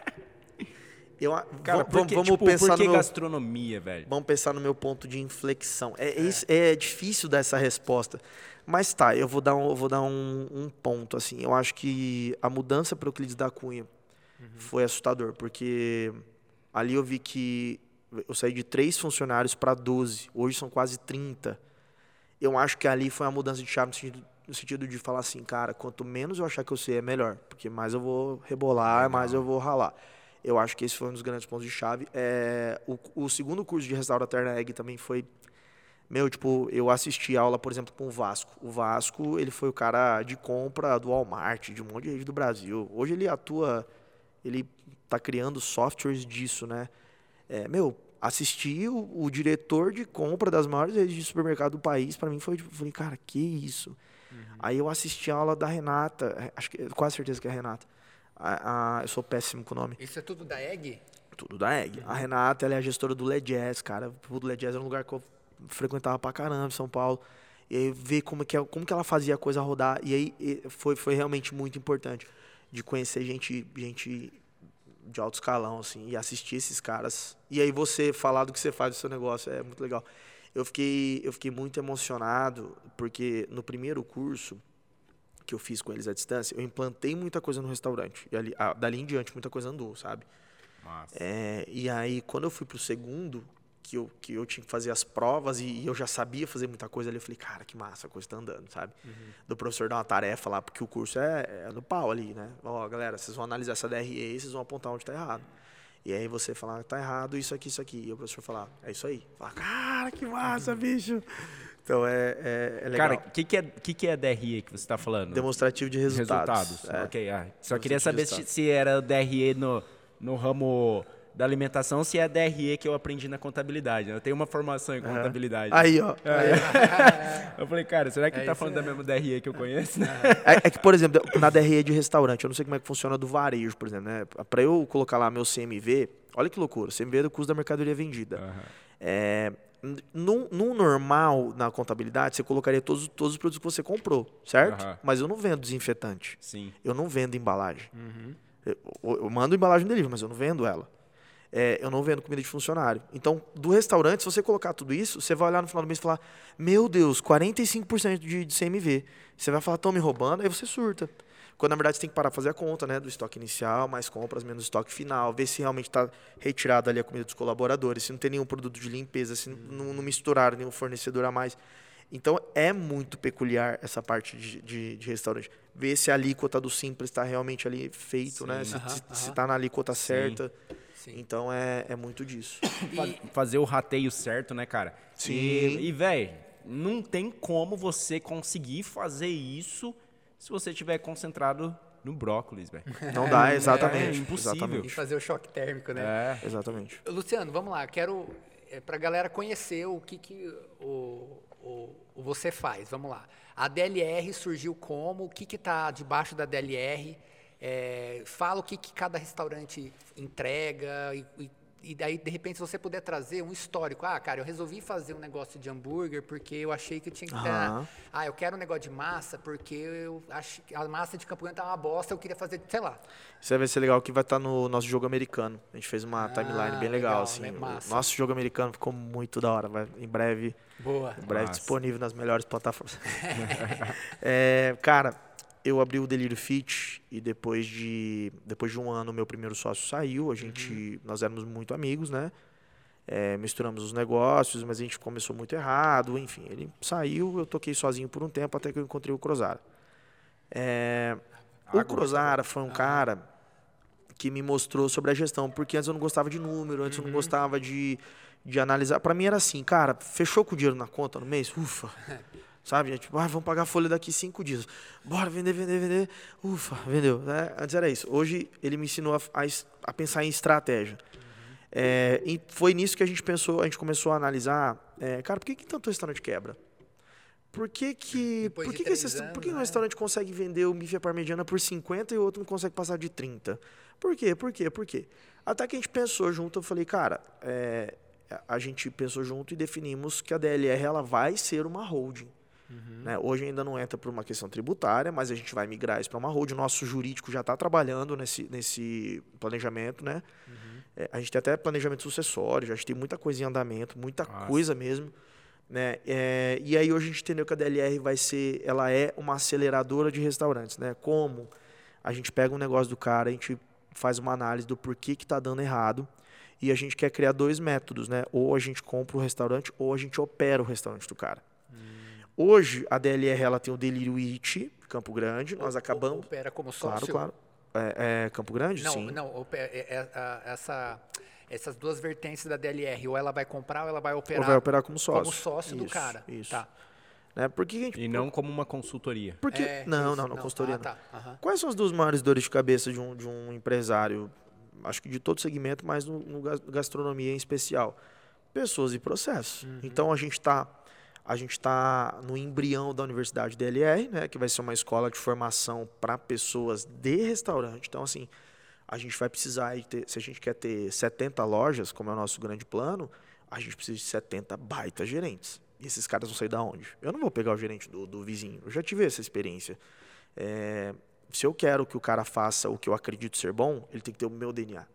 Eu, Cara, vamos, porque, vamos tipo, pensar no meu, gastronomia, velho? vamos pensar no meu ponto de inflexão. É, é. é difícil dar essa resposta. Mas tá, eu vou dar um, vou dar um, um ponto, assim. Eu acho que a mudança para o Euclides da Cunha foi assustador, porque ali eu vi que eu saí de três funcionários para 12, hoje são quase 30. Eu acho que ali foi uma mudança de chave no sentido, no sentido de falar assim, cara, quanto menos eu achar que eu sei é melhor, porque mais eu vou rebolar, mais eu vou ralar. Eu acho que esse foi um dos grandes pontos de chave. É, o, o segundo curso de restaurateur na EG também foi meu, tipo, eu assisti aula, por exemplo, com o Vasco. O Vasco, ele foi o cara de compra do Walmart, de um monte de gente do Brasil. Hoje ele atua, ele tá criando softwares disso, né? É, meu, assisti o, o, diretor de compra das maiores redes de supermercado do país, para mim foi, tipo, falei, cara, que isso? Uhum. Aí eu assisti a aula da Renata, é, acho que quase certeza que é a Renata. A, a, eu sou péssimo com o nome. Isso é tudo da EG? Tudo da EG. Uhum. A Renata, ela é a gestora do LED Jazz, cara. O LED Jazz é um lugar que eu frequentava pra caramba em São Paulo. E aí ver como que, como que ela fazia a coisa rodar. E aí foi, foi realmente muito importante de conhecer gente, gente de alto escalão, assim, e assistir esses caras. E aí você falar do que você faz do seu negócio é muito legal. Eu fiquei, eu fiquei muito emocionado, porque no primeiro curso que eu fiz com eles à distância, eu implantei muita coisa no restaurante. E ali, dali em diante, muita coisa andou, sabe? É, e aí, quando eu fui pro segundo, que eu, que eu tinha que fazer as provas e, e, eu já sabia fazer muita coisa ali. Eu falei, cara, que massa, a coisa tá andando, sabe? Uhum. Do professor dar uma tarefa lá, porque o curso é, é do pau ali, né? Ó, galera, vocês vão analisar essa DRE e vocês vão apontar onde tá errado. E aí você falar, ah, tá errado, isso aqui, isso aqui. E o professor falar, é isso aí. Fala, cara, que massa, uhum. bicho. Então é, é, é legal. Cara, o que, que, é, que, que é DRE que você está falando? Demonstrativo de resultados. resultados. É. Ok, ah, só queria saber se, se, era DRE no, no ramo da alimentação se é DRE que eu aprendi na contabilidade. Né? Eu tenho uma formação em contabilidade. Aí, ó. É. Aí. eu falei, cara, será que é tá falando da mesma DRE que eu conheço? É, é, que, por exemplo, na DRE de restaurante, eu não sei como é que funciona do varejo, por exemplo, né? Para eu colocar lá meu CMV, olha que loucura, CMV é do custo da mercadoria vendida. Uhum. É, no, no, normal, na contabilidade, você colocaria todos, todos os produtos que você comprou, certo? Uhum. Mas eu não vendo desinfetante. Sim. Eu não vendo embalagem. Uhum. Eu, eu, mando embalagem delivery, mas eu não vendo ela é, eu não vendo comida de funcionário. Então, do restaurante, se você colocar tudo isso, você vai olhar no final do mês e falar: Meu Deus, 45% de, de CMV. Você vai falar: Estão me roubando? Aí você surta. Quando na verdade você tem que parar para fazer a conta né, do estoque inicial, mais compras, menos estoque final, ver se realmente está retirada ali a comida dos colaboradores, se não tem nenhum produto de limpeza, se não, não misturaram nenhum fornecedor a mais. Então é muito peculiar essa parte de, de, de restaurante. Ver se a alíquota do simples está realmente ali feito, né? Sim, né? Se está na alíquota certa. Sim. Sim. Então é, é muito disso. E... Fazer o rateio certo, né, cara? Sim. E, e velho, não tem como você conseguir fazer isso se você estiver concentrado no brócolis, velho. Não dá, exatamente. É, impossível. Exatamente. E fazer o choque térmico, né? É. Exatamente. Luciano, vamos lá. Quero, é, pra galera conhecer o que, que o, o, o você faz. Vamos lá. A DLR surgiu como? O que está debaixo da DLR? É, fala o que, que, cada restaurante entrega e, e, e, daí, de repente, se você puder trazer um histórico. Ah, cara, eu resolvi fazer um negócio de hambúrguer porque eu achei que tinha que ter... Uhum. Ah, eu quero um negócio de massa porque eu acho que a massa de Campo Grande tá uma bosta, eu queria fazer, sei lá. Isso vai ser legal que vai estar tá no nosso jogo americano. A gente fez uma ah, timeline bem legal, legal assim. Nosso jogo americano ficou muito da hora. Vai, em breve... Boa. Em breve disponível nas melhores plataformas. é, cara eu abri o Delírio Fit e depois de depois de um ano meu primeiro sócio saiu. A gente uhum. nós éramos muito amigos né? É, misturamos os negócios mas a gente começou muito errado. Enfim ele saiu eu toquei sozinho por um tempo até que eu encontrei o Crozara. É, o Crozara foi? um cara que me mostrou sobre a gestão porque antes eu não gostava de número antes uhum. eu não uhum. gostava de de analisar. Para mim era assim cara fechou com o dinheiro na conta no mês? Ufa Sabe? Tipo, ah, vamos pagar a folha daqui cinco dias. Bora vender, vender, vender. Ufa, vendeu. Né? Antes era isso. Hoje ele me ensinou a, a, a pensar em estratégia. É, e foi nisso que a gente pensou, a gente começou a analisar, é, cara, por que, que tanto restaurante quebra? Por que que, por que, que, esse, anos, por que um né? restaurante consegue vender o bife à parmegiana por 50 e o outro não consegue passar de 30? Por quê? Por quê? Por quê? Até que a gente pensou junto, eu falei, cara, é, a gente pensou junto e definimos que a DLR ela vai ser uma holding. Uhum. Né? Hoje ainda não entra por uma questão tributária, mas a gente vai migrar isso para uma hold. O nosso jurídico já está trabalhando nesse, nesse planejamento. Né? Uhum. É, a gente tem até planejamento sucessório, já a gente tem muita coisa em andamento, muita Nossa. coisa mesmo. Né? É, e aí hoje a gente entendeu que a DLR vai ser, ela é uma aceleradora de restaurantes. Né? Como a gente pega um negócio do cara, a gente faz uma análise do porquê que está dando errado e a gente quer criar dois métodos, né? Ou a gente compra o restaurante ou a gente opera o restaurante do cara. Hum. Hoje a DLR ela tem o Delírio It, Campo Grande, nós acabamos. Opera como sócio? Claro, claro. É, é Campo Grande? Não, sim. não, é, é, essa essas duas vertentes da DLR, ou ela vai comprar ou ela vai operar. Ou vai operar como sócio. Como sócio isso, do cara. Isso. Tá. Né? Porque gente... E não como uma consultoria. Porque... É, não, isso, não, não, consultoria ah, não. Tá. Uhum. Quais são as duas maiores dores de cabeça de um, de um empresário? Acho que de todo segmento, mas no, no gastronomia em especial. Pessoas e processos. Uhum. Então a gente está a gente está no embrião da Universidade DLR, né, que vai ser uma escola de formação para pessoas de restaurante. Então, assim, a gente vai precisar, ter, se a gente quer ter 70 lojas, como é o nosso grande plano, a gente precisa de 70 baita gerentes. E esses caras vão sair da onde? Eu não vou pegar o gerente do, do vizinho. Eu já tive essa experiência. É, se eu quero que o cara faça o que eu acredito ser bom, ele tem que ter o meu DNA.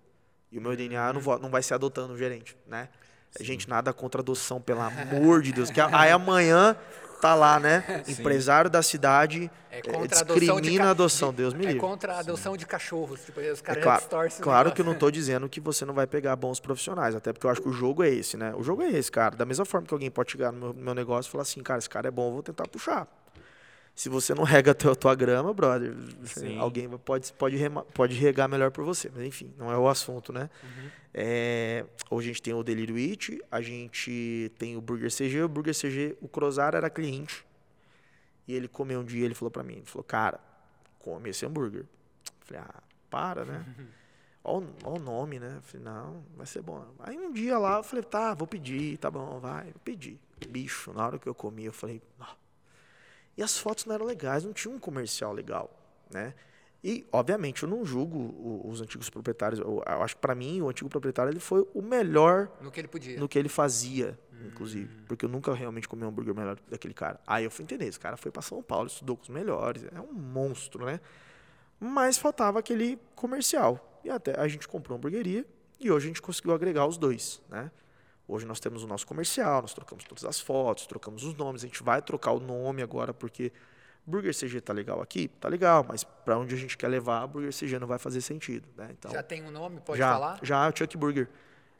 E o meu DNA não, vou, não vai ser adotando o gerente, né? Sim. Gente, nada contra adoção, pelo amor de Deus. Que aí amanhã tá lá, né? Sim. Empresário da cidade é discrimina a adoção, Deus me livre. É contra a adoção Sim. de cachorros. Tipo, os caras é claro, distorcem. Claro que eu não estou dizendo que você não vai pegar bons profissionais, até porque eu acho que o jogo é esse, né? O jogo é esse, cara. Da mesma forma que alguém pode chegar no meu, meu negócio e falar assim, cara, esse cara é bom, eu vou tentar puxar. Se você não rega a tua, tua grama, brother, alguém pode, pode, rema, pode regar melhor por você. Mas enfim, não é o assunto, né? Uhum. É, hoje a gente tem o Delírio It, a gente tem o Burger CG. O Burger CG, o Crozar era cliente. E ele comeu um dia, ele falou para mim, ele falou, cara, come esse hambúrguer. Eu falei, ah, para, né? Olha o nome, né? Eu falei, não, vai ser bom. Aí um dia lá, eu falei, tá, vou pedir, tá bom, vai. Eu pedi. Bicho, na hora que eu comi, eu falei, não. E as fotos não eram legais, não tinha um comercial legal, né? E, obviamente, eu não julgo os antigos proprietários. Eu, acho que, para mim, o antigo proprietário ele foi o melhor no que ele podia. No que ele fazia, hum. inclusive. Porque eu nunca realmente comi um hambúrguer melhor daquele cara. Aí eu fui entender. Esse cara foi para São Paulo, estudou com os melhores. É um monstro, né? Mas faltava aquele comercial. E até a gente comprou uma hamburgueria e hoje a gente conseguiu agregar os dois, né? Hoje nós temos o nosso comercial, nós trocamos todas as fotos, trocamos os nomes. A gente vai trocar o nome agora porque Burger CG tá legal aqui? Tá legal, mas para onde a gente quer levar, Burger CG não vai fazer sentido. Né? Então, já tem um nome, pode já, falar? Já, o Chuck Burger.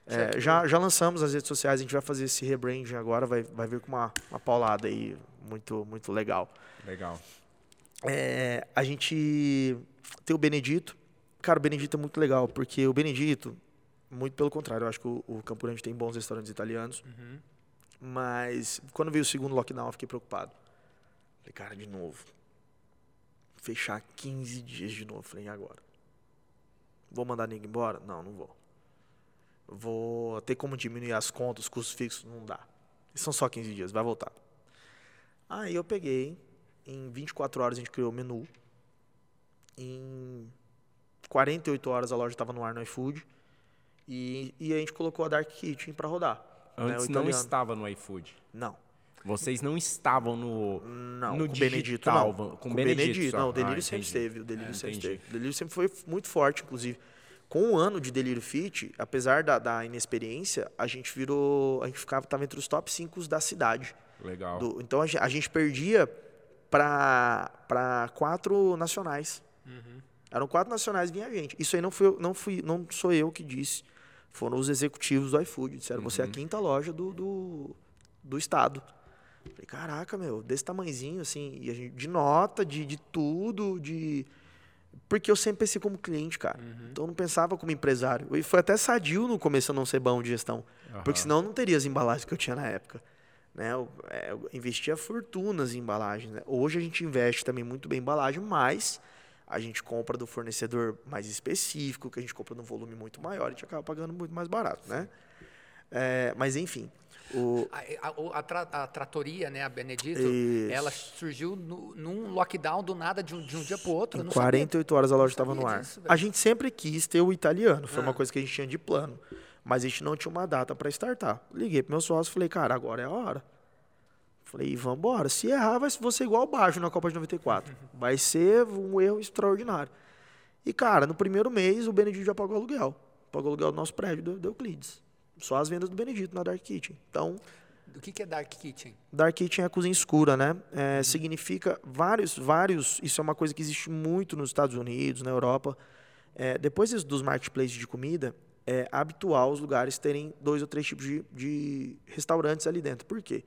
É, já, já lançamos as redes sociais, a gente vai fazer esse rebranding agora, vai, vai vir com uma, uma paulada aí muito, muito legal. Legal. É, a gente tem o Benedito. Cara, o Benedito é muito legal, porque o Benedito, muito pelo contrário, eu acho que o, o Campo Grande tem bons restaurantes italianos. Uhum. Mas quando veio o segundo lockdown, eu fiquei preocupado. Falei, cara, de novo. Fechar 15 dias de novo. Falei, e agora? Vou mandar ninguém embora? Não, não vou. Vou ter como diminuir as contas, os custos fixos? Não dá. São só 15 dias, vai voltar. Aí eu peguei, em 24 horas a gente criou o menu. Em 48 horas a loja estava no ar no iFood. E, e a gente colocou a Dark Kitchen para rodar. Né, Antes né, não estava no iFood? Não. Vocês não estavam no não, no com Benedito, não. Com, com Benedito, Benedito não, o Delírio ah, sempre esteve, o Delírio é, sempre esteve. O Delírio sempre foi muito forte, inclusive. Com um ano de Delírio Fit, apesar da, da inexperiência, a gente virou, a gente ficava tava entre os top 5 da cidade. Legal. Do, então a gente, a gente perdia para quatro nacionais. Uhum. Eram quatro nacionais vinha a gente. Isso aí não fui, não fui, não sou eu que disse. Foram os executivos do iFood. Disseram, uhum. você é a quinta loja do, do, do estado. Falei, caraca, meu, desse tamanhozinho, assim, e a gente, de nota, de, de tudo, de. Porque eu sempre pensei como cliente, cara. Uhum. Então eu não pensava como empresário. E foi até sadio no começo a não ser bom de gestão. Uhum. Porque senão eu não teria as embalagens que eu tinha na época. Né? Eu, é, eu investia fortunas em embalagens. Né? Hoje a gente investe também muito bem em embalagem, mas a gente compra do fornecedor mais específico, que a gente compra num volume muito maior, a gente acaba pagando muito mais barato, né? É, mas enfim. O... A, a, a, tra, a, tratoria, né, a Benedito, Isso. ela surgiu no, num lockdown do nada de um, de um dia para o outro. Em 48 sabia, horas a loja estava no ar. Disso, a gente sempre quis ter o italiano, foi ah. uma coisa que a gente tinha de plano. Mas a gente não tinha uma data para startar. Liguei para meu sócio e falei, cara, agora é a hora. Falei, vamos embora. Se errar, vai ser igual o Baixo na Copa de 94. Vai ser um erro extraordinário. E, cara, no primeiro mês, o Benedito já pagou aluguel. Pagou aluguel do nosso prédio do, do Euclides. Só as vendas do Benedito na Dark Kitchen. Então, O que, que é Dark Kitchen? Dark Kitchen é a cozinha escura, né? É, Significa vários, vários. Isso é uma coisa que existe muito nos Estados Unidos, na Europa. É, depois dos- dos marketplaces de comida, é habitual os lugares terem dois ou três tipos de, de restaurantes ali dentro. Por quê?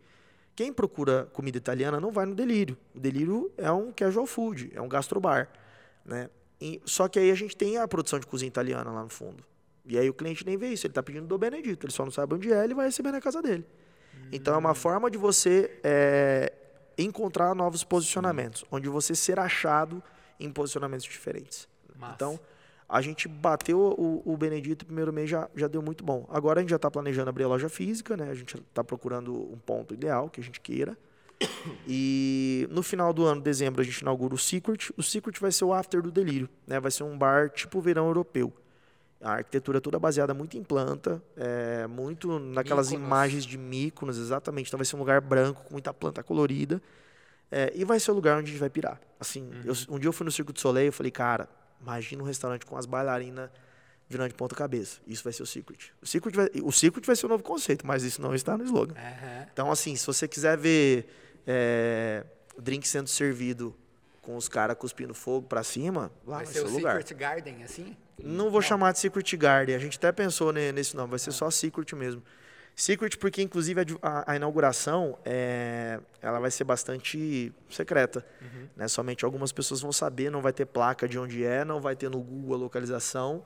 Quem procura comida italiana não vai no Delírio. O Delírio é um casual food, é um gastrobar, né? E- só que aí a gente tem a produção de cozinha italiana lá no fundo. E aí o cliente nem vê isso, ele está pedindo do Benedito, ele só não sabe onde é, ele vai receber na casa dele. Então é uma forma de você é, encontrar novos posicionamentos, onde você ser achado em posicionamentos diferentes. Massa. Então, a gente bateu o, o Benedito, primeiro mês já, já deu muito bom. Agora a gente já está planejando abrir a loja física, né? A gente está procurando um ponto ideal que a gente queira. E no final do ano, dezembro, a gente inaugura o Secret. O Secret vai ser o after do Delírio, né? Vai ser um bar tipo verão europeu. A arquitetura é toda baseada muito em planta, é, muito naquelas Míconos. imagens de Míconos, exatamente. Então vai ser um lugar branco com muita planta colorida. É, e vai ser o lugar onde a gente vai pirar. Assim, eu- um dia eu fui no Circo de Soleil e falei, cara, imagina um restaurante com as bailarinas virando de ponta cabeça. Isso vai ser o Secret. O Secret vai, o Secret vai ser o novo conceito, mas isso não está no slogan. Aham. Então, assim, se você quiser ver é, drink sendo servido com os caras cuspindo fogo pra cima, lá Vai vai, ser ser o lugar. Secret Garden, assim? Não vou chamar de Secret Garden. A gente até pensou ne- nesse nome. Vai ser só Secret mesmo. Secret porque, inclusive, a a, a inauguração é, ela vai ser bastante secreta. né? Somente algumas pessoas vão saber, não vai ter placa de onde é, não vai ter no Google a localização.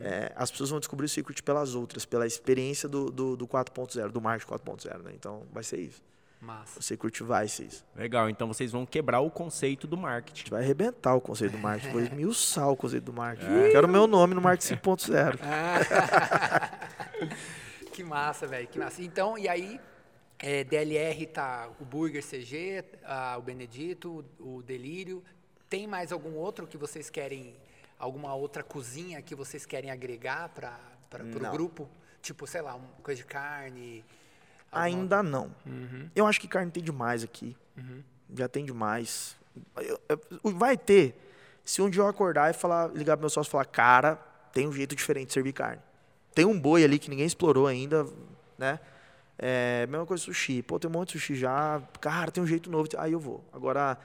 É, as pessoas vão descobrir o Secret pelas outras, pela experiência do, do, do 4.0, do marketing 4.0. Né? Então, vai ser isso. Massa. O Secret vai ser isso. Legal, então vocês vão quebrar o conceito do A marketing. gente vai arrebentar o conceito do marketing, vou esmiuçar o conceito do marketing. É. Quero o meu nome no marketing 5.0. que massa, velho, que massa. Então, e aí, é, DLR tá o Burger CG, ah, o Benedito, o, o Delírio. Tem mais algum outro que vocês querem, alguma outra cozinha que vocês querem agregar para o grupo? Tipo, sei lá, uma coisa de carne? alguma- Ainda não. Eu acho que carne tem demais aqui. Já tem demais. Eu- eu- vai ter. Se um dia eu acordar e falar, ligar pro meu sócio e falar, cara, tem um jeito diferente de servir carne. Tem um boi ali que ninguém explorou ainda, né? É, mesma coisa sushi. Pô, tem um monte de sushi já. Cara, tem um jeito novo. Aí eu vou. Agora,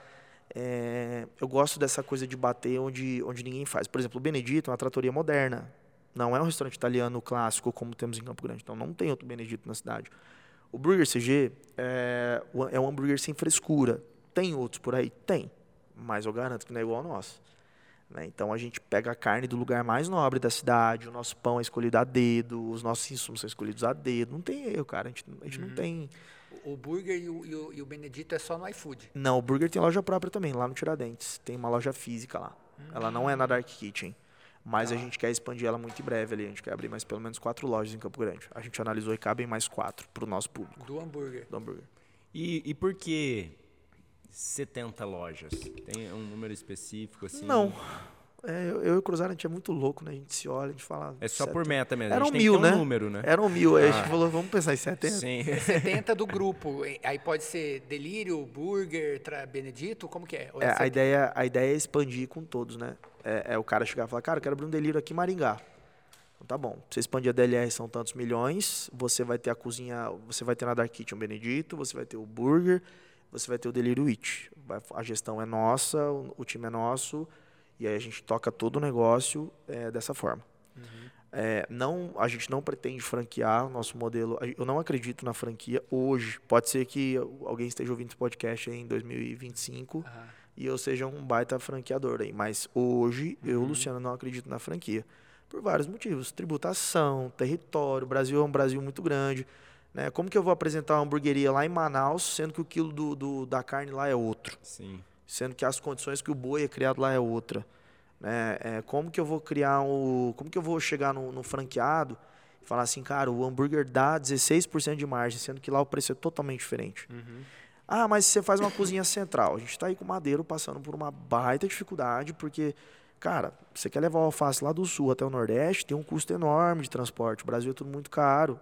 é, eu gosto dessa coisa de bater onde, onde ninguém faz. Por exemplo, o Benedito é uma tratoria moderna. Não é um restaurante italiano clássico como temos em Campo Grande. Então não tem outro Benedito na cidade. O Burger CG é, é um hambúrguer sem frescura. Tem outros por aí? Tem. Mas eu garanto que não é igual ao nosso. Né? Então a gente pega a carne do lugar mais nobre da cidade, o nosso pão é escolhido a dedo, os nossos insumos são escolhidos a dedo. Não tem erro, cara. A gente, a gente não tem. O, o Burger e o, e o- e o Benedito é só no iFood. Não, o Burger tem loja própria também, lá no Tiradentes. Tem uma loja física lá. Ela não é na Dark Kitchen. Mas a gente quer expandir ela muito em breve ali. A gente quer abrir mais pelo menos quatro lojas em Campo Grande. A gente analisou e cabem mais quatro para o nosso público Do hambúrguer. do hambúrguer. E, e por que 70 lojas? Tem um número específico assim? Não. É, eu, eu e o Cruzeiro, a gente é muito louco, né? A gente se olha, a gente fala. É só "Sete-" por meta mesmo. a Eram gente tem mil, né? um número, né? Eram mil. Aí a gente falou, vamos pensar em 70. Sim. 70 do grupo. Aí pode ser Delírio, Burger, tra- Benedito, como que é? Ou É, a, 70? ideia, a ideia é expandir com todos, né? É, é o cara chegar e falar, cara, eu quero abrir um delírio aqui em Maringá. Então tá bom. Você expandir a DLR são tantos milhões, você vai ter a cozinha, você vai ter na Dark Kitchen o Benedito, você vai ter o Burger, você vai ter o Delírio It. A gestão é nossa, o, time é nosso, e aí a gente toca todo o negócio é, dessa forma. É, não, a gente não pretende franquear o nosso modelo. Eu não acredito na franquia hoje. Pode ser que alguém esteja ouvindo esse podcast em 2025 Aham. e eu seja um baita franqueador aí. Mas hoje, eu, Luciano, não acredito na franquia. Por vários motivos. Tributação, território. O Brasil é um Brasil muito grande. Né? Como que eu vou apresentar uma hamburgueria lá em Manaus, sendo que o quilo do, do- da carne lá é outro? Sim. Sendo que as condições que o boi é criado lá é outra. Né? É, como que eu vou criar o. Como que eu vou chegar no, no franqueado e falar assim, cara, o hambúrguer dá 16% de margem, sendo que lá o preço é totalmente diferente. Ah, mas você faz uma cozinha central. A gente está aí com o Madeiro passando por uma baita dificuldade, porque, cara, você quer levar o alface lá do sul até o Nordeste, tem um custo enorme de transporte. O Brasil é tudo muito caro.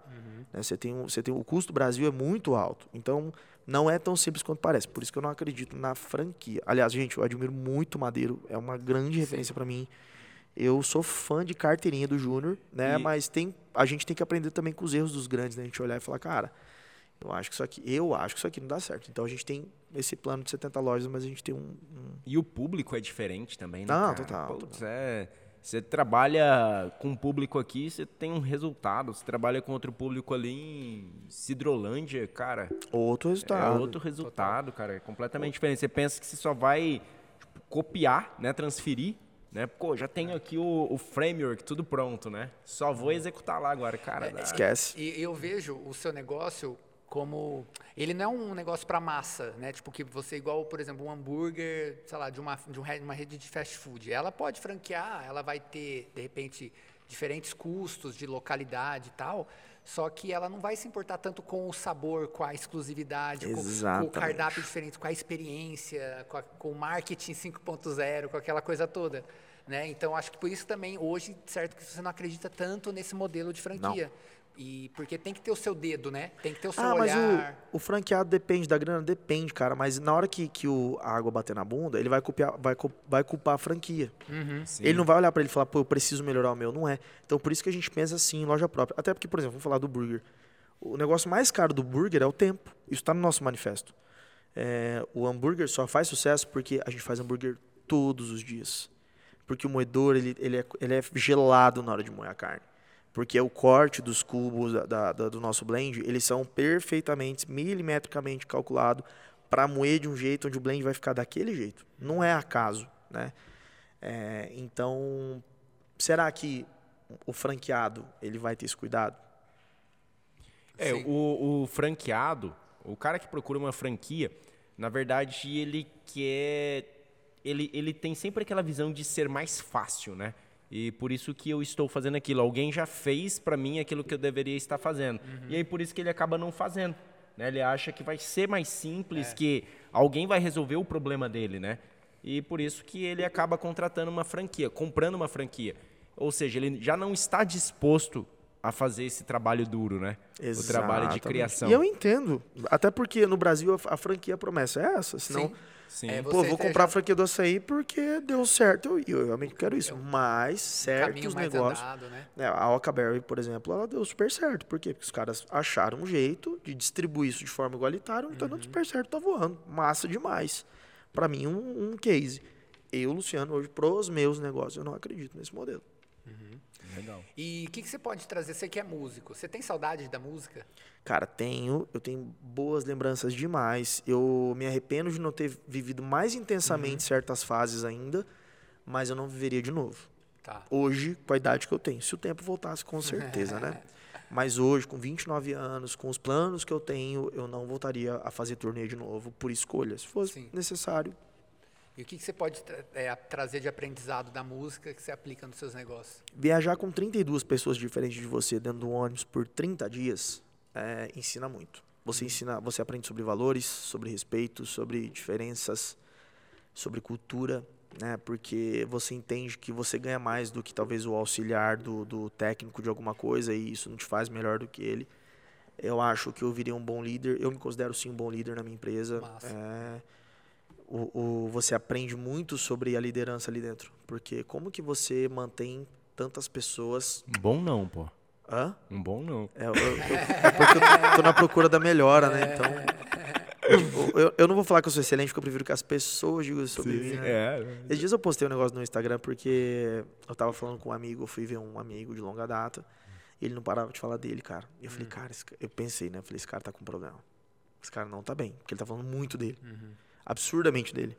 né? Você, tem você tem, o custo do Brasil é muito alto. Então, Não é tão simples quanto parece. Por isso que eu não acredito na franquia. Aliás, gente, eu admiro muito o Madeiro. É uma grande referência para mim. Eu sou fã de carteirinha do Júnior, né? E- Mas tem, a gente tem que aprender também com os erros dos grandes, né? A gente olhar e falar, cara, eu acho que isso aqui, eu acho que isso aqui não dá certo. Então a gente tem esse plano de 70 lojas, mas a gente tem um, um- E o público é diferente também, né? Não, cara? total, é- você trabalha com um público aqui, você tem um resultado. Você trabalha com outro público ali em Cidrolândia, cara. outro É resultado. outro resultado, cara. É completamente diferente. Você pensa que você só vai tipo, copiar, né? Transferir, né? Pô, já tenho aqui o, o framework, tudo pronto, né? Só vou executar lá agora, cara. dá- Esquece. E eu vejo o seu negócio como ele não é um negócio para massa, né? Tipo que você igual, por exemplo, um hambúrguer, sei lá, de uma de um uma rede de fast food. Ela pode franquear, ela vai ter de repente diferentes custos de localidade e tal. Só que ela não vai se importar tanto com o sabor, com a exclusividade, com, com o cardápio diferente, com a experiência, com, a- com o marketing 5.0, com aquela coisa toda. Né? Então, acho que por isso também, hoje, certo que você não acredita tanto nesse modelo de franquia. E porque tem que ter o seu dedo, né? Tem que ter o seu Ah, mas olhar. o, o franqueado depende da grana? Depende, cara. Mas na hora que, que o, a água bater na bunda, ele vai, copiar, vai, vai culpar a franquia. Sim. Ele não vai olhar pra ele e falar, pô, eu preciso melhorar o meu. Não é. Então, por isso que a gente pensa assim em loja própria. Até porque, por exemplo, vamos falar do burger. O negócio mais caro do burger é o tempo. Isso tá no nosso manifesto. É, o hambúrguer só faz sucesso porque a gente faz hambúrguer todos os dias. Porque o moedor, ele, ele, é, ele é gelado na hora de moer a carne. Porque o corte dos cubos da- da- do nosso blend, eles são perfeitamente, milimetricamente calculados para moer de um jeito onde o blend vai ficar daquele jeito. Não é acaso, né? É, então, será que o franqueado ele vai ter esse cuidado? É, o, o franqueado, o cara que procura uma franquia, na verdade, ele quer. Ele, ele tem sempre aquela visão de ser mais fácil, né? E por isso que eu estou fazendo aquilo. Alguém já fez pra mim aquilo que eu deveria estar fazendo. E aí por isso que ele acaba não fazendo. Né? Ele acha que vai ser mais simples, que alguém vai resolver o problema dele, né? E por isso que ele acaba contratando uma franquia, comprando uma franquia. Ou seja, ele já não está disposto a fazer esse trabalho duro, né? O trabalho de Exatamente. criação. E eu entendo. Até porque no Brasil a, franquia promessa é essa. Senão, Sim. Sim. É, pô, vou comprar a franquia do açaí porque deu certo. E eu, realmente quero isso. Mas caminho certos mais negócios. andado, né? É, a Ocaberry, por exemplo, ela deu super certo. Por quê? Porque os caras acharam um jeito de distribuir isso de forma igualitária, então dando super certo, tá voando. Massa demais. Pra mim, um, um case. Eu, Luciano, hoje, pros meus negócios, eu não acredito nesse modelo. Legal. E o que, que você pode trazer? Você que é músico, você tem saudade da música? Cara, tenho, eu tenho boas lembranças demais. Eu me arrependo de não ter vivido mais intensamente certas fases ainda, mas eu não viveria de novo. Tá. Hoje, com a idade que eu tenho. Se o tempo voltasse, com certeza, né? Mas hoje, com 29 anos, com os planos que eu tenho, eu não voltaria a fazer turnê de novo por escolha. Se fosse Sim. necessário. E o que, que você pode tra- é, trazer de aprendizado da música que você aplica nos seus negócios? Viajar com 32 pessoas diferentes de você dentro do ônibus por 30 dias é, ensina muito. Você ensina, você aprende sobre valores, sobre respeito, sobre diferenças, sobre cultura, né? Porque você entende que você ganha mais do que talvez o auxiliar do, do técnico de alguma coisa e isso não te faz melhor do que ele. Eu acho que eu virei um bom líder. Eu me considero sim um bom líder na minha empresa. Massa. É, o, o- você aprende muito sobre a liderança ali dentro. Porque como que você mantém tantas pessoas. Bom não, pô. Hã? Um bom não. É, eu- eu- é porque eu tô na procura da melhora, né? Então. tipo, eu, eu não vou falar que eu sou excelente, porque eu prefiro que as pessoas digam sobre mim. né? É. Esses dias eu postei um negócio no Instagram porque eu tava falando com um amigo, eu fui ver um amigo de longa data, e ele não parava de falar dele, cara. E eu falei, cara, esse ca- eu pensei, né? Eu falei, esse cara tá com problema. Esse cara não tá bem, porque ele tá falando muito dele. Absurdamente dele.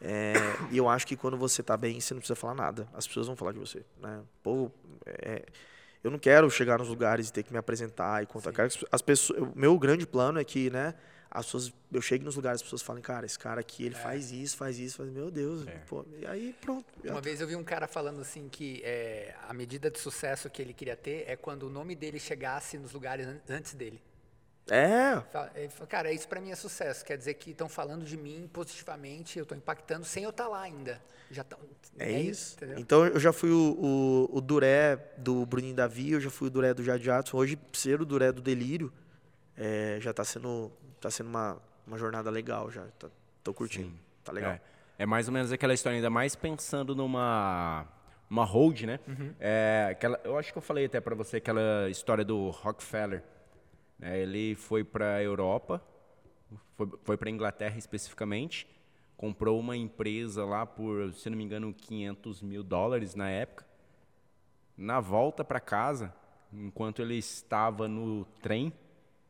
É, e eu acho que quando você tá bem, você não precisa falar nada. As pessoas vão falar de você, né? Pô, é, eu não quero chegar nos lugares e ter que me apresentar e contar. Que as pessoas, o meu grande plano é que, né? As pessoas, eu chegue nos lugares, as pessoas falem, cara, esse cara aqui, ele faz isso, faz isso, faz, meu Deus, É. pô, e aí pronto. Uma tá. vez eu vi um cara falando assim que é, a medida de sucesso que ele queria ter é quando o nome dele chegasse nos lugares an- antes dele. É, Ele falou, cara, isso pra mim é sucesso. Quer dizer que estão falando de mim positivamente, eu tô impactando sem eu estar lá ainda. Já tão, é, isso. entendeu? Então eu já fui o, o, o Duré do Bruninho Davi, eu já fui o Duré do Jade Jadson. Hoje, ser o Duré do Delírio é, já tá sendo, tá sendo uma, uma jornada legal já. Tô, tô curtindo. Sim. Tá legal. É, é mais ou menos aquela história, ainda mais pensando numa uma hold, né? É, aquela, eu acho que eu falei até para você aquela história do Rockefeller. Né? Ele foi para a Europa, foi, foi para Inglaterra especificamente, comprou uma empresa lá por, se não me engano, 500 mil dólares na época. Na volta para casa, enquanto ele estava no trem,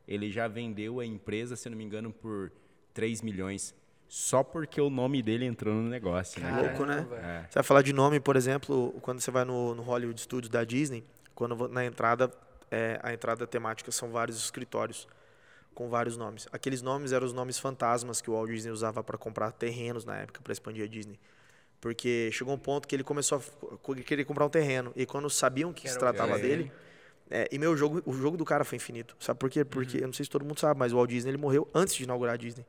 ele já vendeu a empresa, se não me engano, por 3 milhões. Só porque o nome dele entrou no negócio, né? Louco, né? É. Você vai falar de nome, por exemplo, quando você vai no, no Hollywood Studios da Disney, quando na entrada, é, a entrada temática são vários escritórios com vários nomes. Aqueles nomes eram os nomes fantasmas que o Walt Disney usava para comprar terrenos na época, para expandir a Disney. Porque chegou um ponto que ele começou a querer comprar um terreno. E quando sabiam que Que se tratava dele. é, e meu jogo, o jogo do cara foi infinito. Sabe por quê? Uhum. Porque, eu não sei se todo mundo sabe, mas o Walt Disney ele morreu antes de inaugurar a Disney.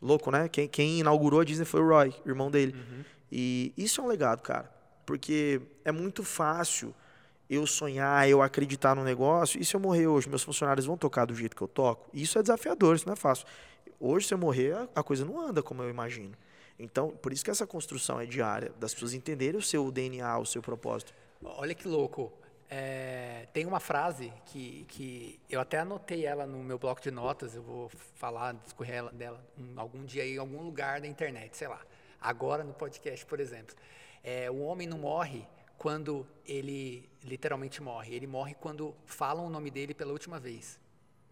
Louco, né? Quem, quem inaugurou a Disney foi o Roy, irmão dele. Uhum. E isso é um legado, cara. Porque é muito fácil eu sonhar, eu acreditar no negócio. E se eu morrer hoje, meus funcionários vão tocar do jeito que eu toco? Isso é desafiador, isso não é fácil. Hoje, se eu morrer, a- coisa não anda como eu imagino. Então, por isso que essa construção é diária, das pessoas entenderem o seu DNA, o seu propósito. Olha que louco. É, tem uma frase que, que eu até anotei ela no meu bloco de notas, eu vou falar, discorrer ela- dela um- algum dia em algum lugar da internet, sei lá. Agora no podcast, por exemplo. É, o homem não morre quando ele literalmente morre. Ele morre quando falam o nome dele pela última vez.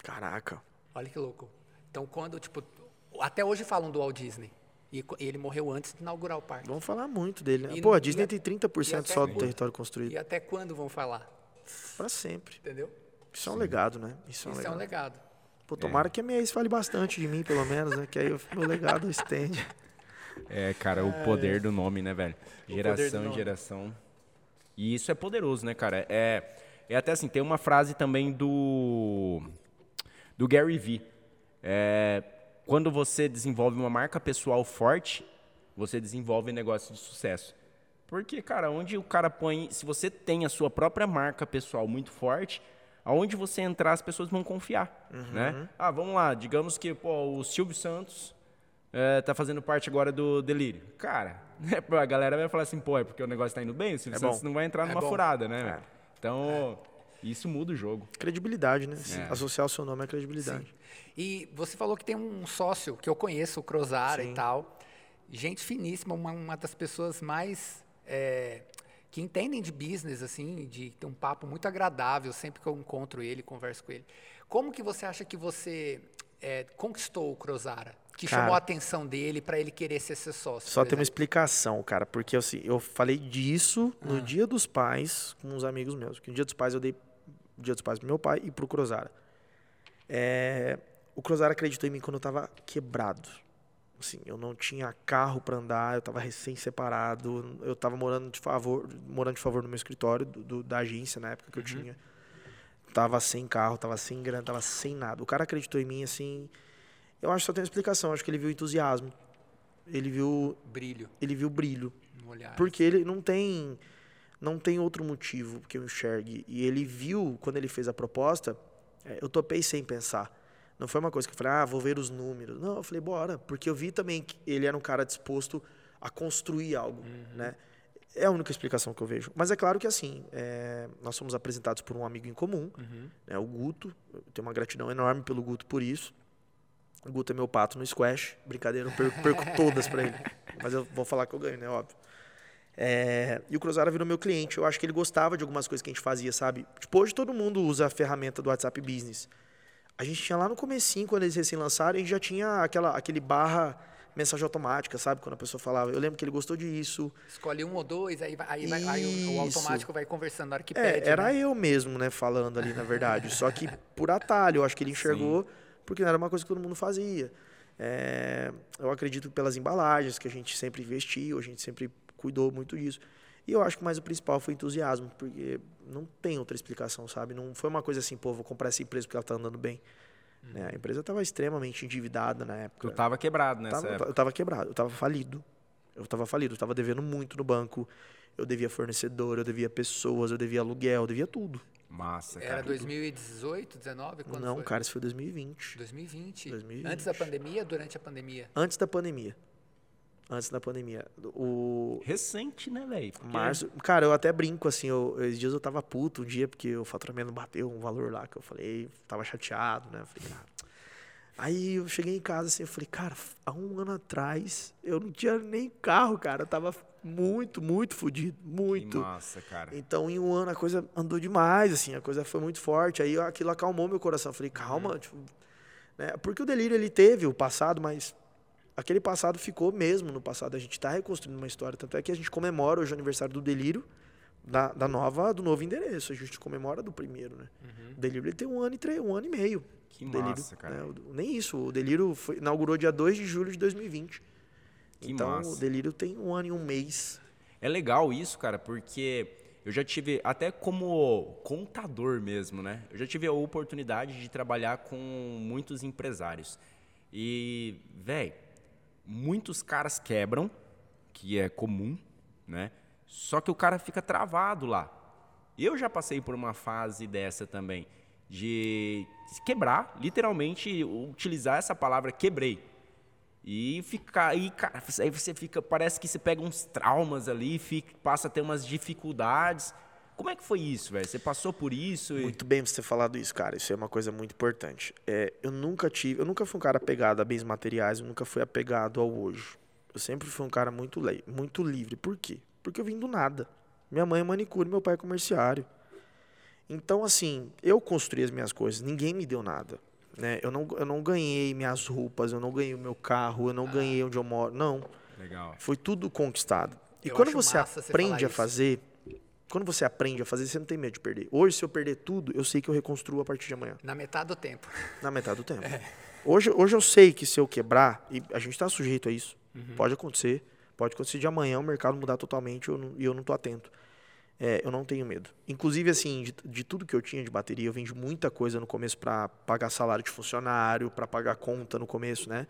Caraca. Olha que louco. Então, quando, tipo, até hoje falam do Walt Disney. E ele morreu antes de inaugurar o parque. Vamos falar muito dele, né? E- Pô, a Disney a- tem e 30% até só do quando- território construído. E até quando vão falar? Pra sempre. Entendeu? Isso é um legado, né? Isso é um Isso é um legado. legado. Pô, tomara que a minha ex fale bastante de mim, pelo menos, né? Que aí o meu legado estende. É, cara, o poder do nome, né, velho? Geração em nome. geração. E isso é poderoso, né, cara? É, é até assim, tem uma frase também do do Gary Vee. É, quando você desenvolve uma marca pessoal forte, você desenvolve negócio de sucesso. Porque, cara, onde o cara põe, se você tem a sua própria marca pessoal muito forte, aonde você entrar as pessoas vão confiar, né? Ah, vamos lá, digamos que pô, o Silvio Santos é, tá fazendo parte agora do Delírio. Cara, né, a galera vai falar assim, pô, é porque o negócio tá indo bem, o Silvio É Santos não vai entrar É numa bom. furada, né? velho? Então, isso muda o jogo. Credibilidade, né? É. Associar o seu nome à credibilidade. E você falou que tem um sócio que eu conheço, o Crozara Sim. e tal. Gente finíssima, uma, uma das pessoas mais. é, que entendem de business, assim, de ter um papo muito agradável sempre que eu encontro ele, converso com ele. Como que você acha que você é, conquistou o Crozara? Que Cara. chamou a atenção dele para ele querer ser seu sócio? Só tem uma explicação, cara, porque assim, eu falei disso no Ah. dia dos pais com uns amigos meus. Que no dia dos pais eu dei o dia dos pais pro meu pai e pro Cruzara. É, o Cruzara acreditou em mim quando eu tava quebrado. Assim, eu não tinha carro para andar, eu tava recém-separado, eu tava morando de favor, morando de favor no meu escritório do, do- da agência na época que eu tinha. Tava sem carro, tava sem grana, tava sem nada. O cara acreditou em mim assim. Eu acho que só tem uma explicação, acho que ele viu entusiasmo. Ele viu Brilho ele viu brilho. no olhar. Porque ele não tem não tem outro motivo que eu enxergue. E ele viu, quando ele fez a proposta, é, eu topei sem pensar. Não foi uma coisa que eu falei, ah, vou ver os números. Não, eu falei, bora. Porque eu vi também que ele era um cara disposto a construir algo, né? É a única explicação que eu vejo. Mas é claro que assim, é, nós somos apresentados por um amigo em comum, né, o Guto. Eu tenho uma gratidão enorme pelo Guto por isso. O Guto é meu pato no squash. Brincadeira, eu perco, perco todas pra ele. Mas eu vou falar que eu ganho, né? Óbvio. É, e o Cruzara virou meu cliente. Eu acho que ele gostava de algumas coisas que a gente fazia, sabe? Tipo, hoje todo mundo usa a ferramenta do WhatsApp Business. A gente tinha lá no comecinho, quando eles recém lançaram, a gente já tinha aquela, aquele barra mensagem automática, sabe? Quando a pessoa falava. Eu lembro que ele gostou disso. Escolhe um ou dois, aí, aí, vai- aí o, o automático vai conversando na hora que É, pede. era né? eu mesmo, né, falando ali, na verdade. Só que por atalho, eu acho que ele enxergou, porque não era uma coisa que todo mundo fazia. É, eu acredito pelas embalagens que a gente sempre investiu, a gente sempre cuidou muito disso. E eu acho que mais o principal foi entusiasmo, porque não tem outra explicação, sabe? Não foi uma coisa assim, pô, vou comprar essa empresa porque ela tá andando bem. Né? A empresa estava extremamente endividada na época. Tu tava quebrado nessa Tava- época. eu tava quebrado, eu tava falido. Eu tava falido, eu tava devendo muito no banco. Eu devia fornecedor, eu devia pessoas, eu devia aluguel, eu devia tudo. Massa, cara. Era 2018, 19? Quando não, foi? cara, isso foi 2020. 2020. 2020. Antes da pandemia, durante a pandemia? Antes da pandemia. Antes da pandemia. O Recente, né, velho? Porque- março. Cara, eu até brinco, assim, eu, esses dias eu tava puto um dia, porque o faturamento bateu um valor lá que eu falei, tava chateado, né? Eu Falei, ah. Aí eu cheguei em casa assim, eu falei, cara, há um ano atrás eu não tinha nem carro, cara. Eu tava muito, muito fudido. Que Muito. massa, cara. Então, em um ano a coisa andou demais, assim, a coisa foi muito forte. Aí aquilo acalmou meu coração. Eu falei, calma, tipo, né? Porque o delírio ele teve o passado, mas aquele passado ficou mesmo no passado. A gente está reconstruindo uma história. Tanto é que a gente comemora hoje o aniversário do delírio, da, da nova, do novo endereço. A gente comemora do primeiro, né? O delírio ele tem um ano e três, um ano e meio. Que delírio, massa, cara. né? O- Nem isso. O delírio foi, inaugurou dia 2 de julho de 2020. Que então, massa. o delírio tem um ano e um mês. É legal isso, cara, porque eu já tive, até como contador mesmo, né? Eu já tive a oportunidade de trabalhar com muitos empresários. E, velho, muitos caras quebram, que é comum, né? Só que o cara fica travado lá. Eu já passei por uma fase dessa também, de quebrar, literalmente utilizar essa palavra quebrei. E ficar aí, cara, aí você fica, parece que você pega uns traumas ali, fica, passa a ter umas dificuldades. Como é que foi isso, velho? Você passou por isso? E... Muito bem você ter falado isso, cara. Isso é uma coisa muito importante. É, eu nunca tive, eu nunca fui um cara apegado a bens materiais, eu nunca fui apegado ao hoje. Eu sempre fui um cara muito, le muito livre. Por quê? Porque eu vim do nada. Minha mãe é manicure, meu pai é comerciário. Então, assim, eu construí as minhas coisas, ninguém me deu nada. Né? Eu, não, eu não ganhei minhas roupas, eu não ganhei o meu carro, eu não ganhei onde eu moro. Não. Legal. Foi tudo conquistado. E Eu quando você você aprende falar a isso. fazer, quando você aprende a fazer, você não tem medo de perder. Hoje, se eu perder tudo, eu sei que eu reconstruo a partir de amanhã, Na metade do tempo. na metade do tempo. É. Hoje, hoje eu sei que se eu quebrar, e a gente está sujeito a isso, Uhum. pode acontecer, pode acontecer de amanhã o mercado mudar totalmente eu não- e eu não tô atento. É, eu não tenho medo. Inclusive, assim, de, de tudo que eu tinha de bateria, eu vendi muita coisa no começo para pagar salário de funcionário, para pagar conta no começo, né?